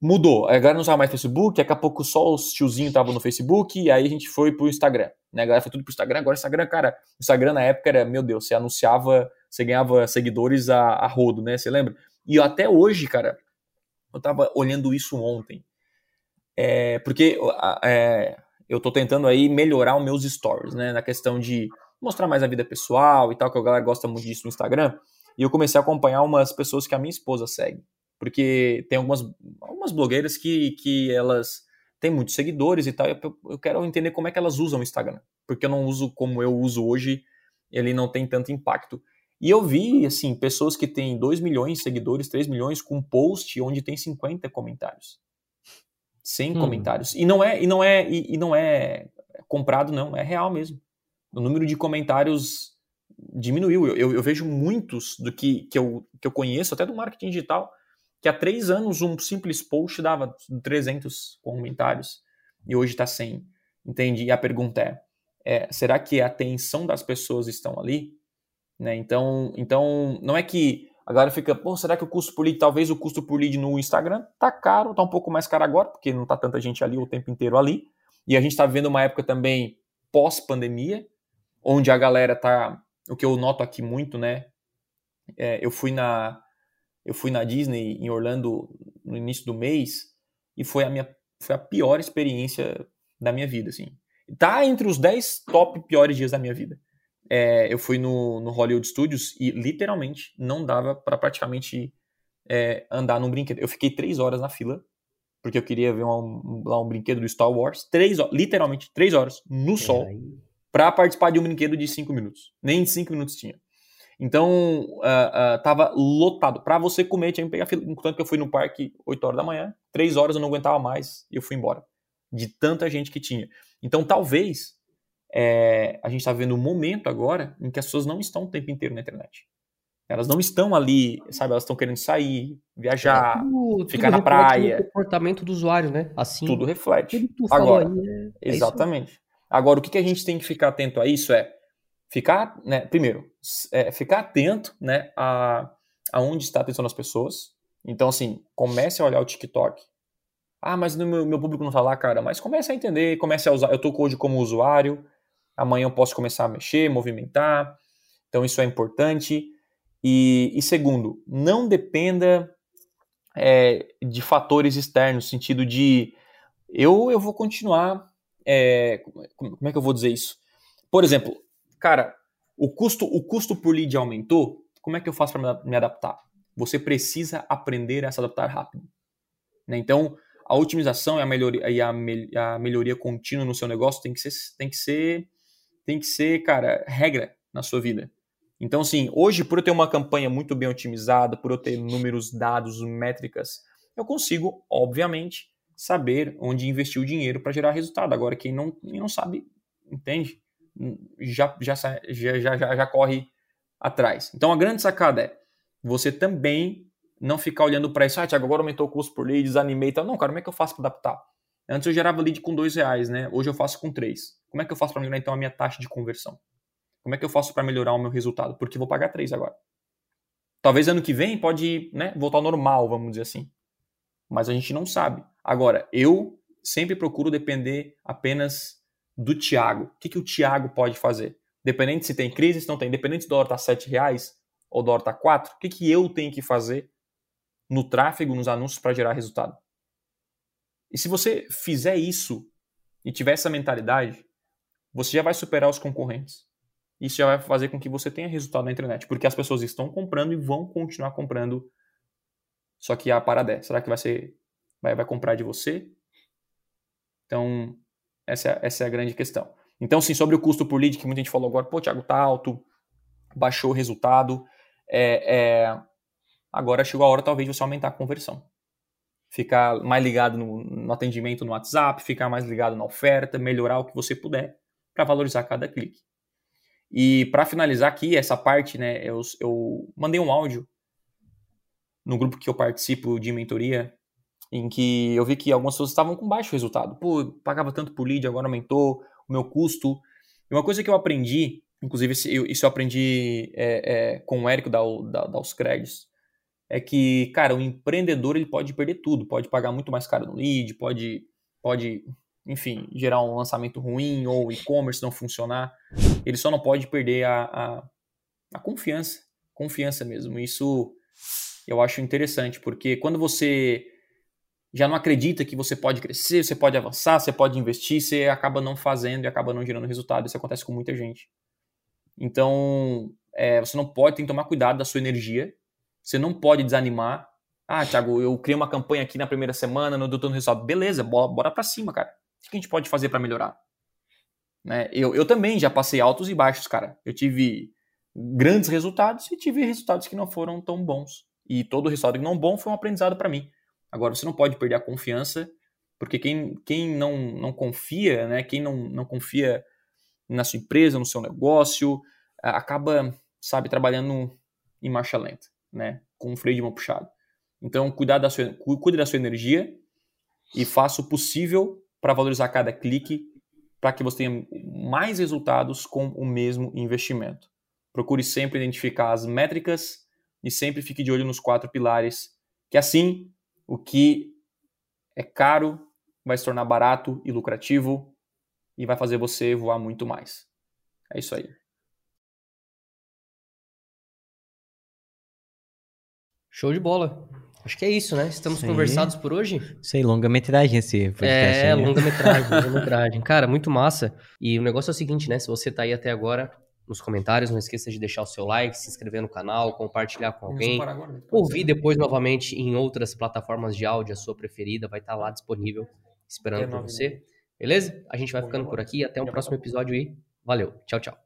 mudou. A galera não usava mais Facebook, daqui a pouco só os tiozinhos estavam no Facebook, e aí a gente foi pro Instagram. Né? A galera foi tudo pro Instagram. Agora, Instagram, cara, Instagram na época era, meu Deus, você anunciava você ganhava seguidores a, a rodo, né? Você lembra? E até hoje, cara, eu tava olhando isso ontem. É, porque é, eu tô tentando aí melhorar os meus stories, né? Na questão de mostrar mais a vida pessoal e tal, que a galera gosta muito disso no Instagram. E eu comecei a acompanhar umas pessoas que a minha esposa segue. Porque tem algumas, algumas blogueiras que, que elas têm muitos seguidores e tal. E eu, eu quero entender como é que elas usam o Instagram. Porque eu não uso como eu uso hoje, ele não tem tanto impacto. E eu vi, assim, pessoas que têm 2 milhões de seguidores, 3 milhões, com um post onde tem 50 comentários. 100 hum. comentários. E não é, e não é, e, e, não é comprado, não, é real mesmo. O número de comentários diminuiu. Eu, eu, eu, vejo muitos do que, que, eu, que eu conheço, até do marketing digital, que há três anos um simples post dava 300 comentários e hoje está 100. Entende? E a pergunta é, é, será que a atenção das pessoas estão ali? Né? Então, então, não é que a galera fica, pô, será que o custo por lead, talvez o custo por lead no Instagram tá caro, tá um pouco mais caro agora, porque não tá tanta gente ali o tempo inteiro ali. E a gente tá vivendo uma época também pós-pandemia, onde a galera tá, o que eu noto aqui muito, né? É, eu fui na eu fui na Disney em Orlando no início do mês e foi a minha foi a pior experiência da minha vida, assim. Tá entre os 10 top piores dias da minha vida é, eu fui no, no Hollywood Studios e literalmente não dava para praticamente é, andar num brinquedo. Eu fiquei três horas na fila porque eu queria ver um, lá um brinquedo do Star Wars, três, literalmente três horas no sol para participar de um brinquedo de cinco minutos. Nem cinco minutos tinha. Então, uh, uh, tava lotado. Para você comer, tinha que pegar fila. Enquanto que eu fui no parque 8 horas da manhã, 3 horas eu não aguentava mais e eu fui embora. De tanta gente que tinha. Então, talvez é, a gente está vivendo um momento agora em que as pessoas não estão o tempo inteiro na internet. Elas não estão ali, sabe? Elas estão querendo sair, viajar, é, tudo, ficar tudo na praia. O comportamento do usuário, né? Assim. Tudo reflete. Tudo agora, aí, é, é exatamente. agora, o que, que a gente tem que ficar atento a isso é ficar, né? Primeiro, é, ficar atento, né? A aonde está a atenção das pessoas. Então, assim, comece a olhar o TikTok. Ah, mas meu, meu público não tá lá, cara. Mas comece a entender, comece a usar. Eu tô hoje como usuário. Amanhã eu posso começar a mexer, movimentar. Então, isso é importante. E, e segundo, não dependa é, de fatores externos, no sentido de eu, eu vou continuar. É, como é que eu vou dizer isso? Por exemplo, cara, o custo, o custo por lead aumentou. Como é que eu faço para me adaptar? Você precisa aprender a se adaptar rápido. Né? Então, a otimização e a melhoria, e a, a melhoria contínua no seu negócio tem que ser, tem que ser, tem que ser, cara, regra na sua vida. Então, assim, hoje, por eu ter uma campanha muito bem otimizada, por eu ter números, dados, métricas, eu consigo, obviamente, saber onde investir o dinheiro para gerar resultado. Agora, quem não, quem não sabe, entende? Já, já, já, já, já corre atrás. Então, a grande sacada é você também não ficar olhando para isso, ah, Thiago, agora aumentou o custo por lead, desanimei e tal. Não, cara, como é que eu faço para adaptar? Antes eu gerava lead com dois reais, né? Hoje eu faço com três. Como é que eu faço para melhorar, então, a minha taxa de conversão? Como é que eu faço para melhorar o meu resultado? Porque vou pagar 3 agora. Talvez ano que vem pode né, voltar ao normal, vamos dizer assim. Mas a gente não sabe. Agora, eu sempre procuro depender apenas do Thiago. O que, que o Thiago pode fazer? Dependente se tem crise, se não tem. Dependente se o dólar está 7 reais ou o dólar está 4, o que, que eu tenho que fazer no tráfego, nos anúncios para gerar resultado? E se você fizer isso e tiver essa mentalidade, você já vai superar os concorrentes isso já vai fazer com que você tenha resultado na internet, porque as pessoas estão comprando e vão continuar comprando. Só que a parada é, será que vai ser vai, vai comprar de você? Então, essa, é, essa é a grande questão. Então, sim, sobre o custo por lead, que muita gente falou agora, pô, Thiago, tá alto, baixou o resultado. É, é, agora chegou a hora, talvez, de você aumentar a conversão. Ficar mais ligado no, no atendimento no WhatsApp, ficar mais ligado na oferta, melhorar o que você puder para valorizar cada clique. E para finalizar aqui essa parte, né, eu, eu mandei um áudio no grupo que eu participo de mentoria, em que eu vi que algumas pessoas estavam com baixo resultado. Pô, pagava tanto por lead, agora aumentou o meu custo. E uma coisa que eu aprendi, inclusive isso eu aprendi é, é, com o Érico da, da, da Créditos, é que, cara, o empreendedor ele pode perder tudo, pode pagar muito mais caro no lead, pode, pode enfim, gerar um lançamento ruim ou e-commerce não funcionar. Ele só não pode perder a, a, a confiança, confiança mesmo. Isso eu acho interessante, porque quando você já não acredita que você pode crescer, você pode avançar, você pode investir, você acaba não fazendo e acaba não gerando resultado. Isso acontece com muita gente. Então, é, você não pode, tem que tomar cuidado da sua energia. Você não pode desanimar. Ah, Thiago, eu criei uma campanha aqui na primeira semana, não deu tanto resultado. Beleza, bora, bora pra cima, cara. O que a gente pode fazer para melhorar? Né? Eu, eu também já passei altos e baixos, cara. Eu tive grandes resultados e tive resultados que não foram tão bons. E todo resultado que não bom foi um aprendizado para mim. Agora, você não pode perder a confiança, porque quem, quem não, não confia, né, quem não, não confia na sua empresa, no seu negócio, acaba, sabe, trabalhando em marcha lenta, né, com um freio de mão puxado. Então, cuidar da sua, cuide da sua energia e faça o possível para valorizar cada clique, para que você tenha mais resultados com o mesmo investimento. Procure sempre identificar as métricas e sempre fique de olho nos quatro pilares, que assim o que é caro vai se tornar barato e lucrativo e vai fazer você voar muito mais. É isso aí. Show de bola. Acho que é isso, né? Estamos Sim. conversados por hoje. Sei, longa-metragem esse podcast. É, longa-metragem, longa-metragem. Cara, muito massa. E o negócio é o seguinte, né? Se você tá aí até agora, nos comentários, não esqueça de deixar o seu like, se inscrever no canal, compartilhar com alguém. Agora, ouvir depois novamente em outras plataformas de áudio, a sua preferida, vai estar tá lá disponível, esperando é por você. Beleza? A gente vai ficando por aqui. Até o próximo episódio e valeu. Tchau, tchau.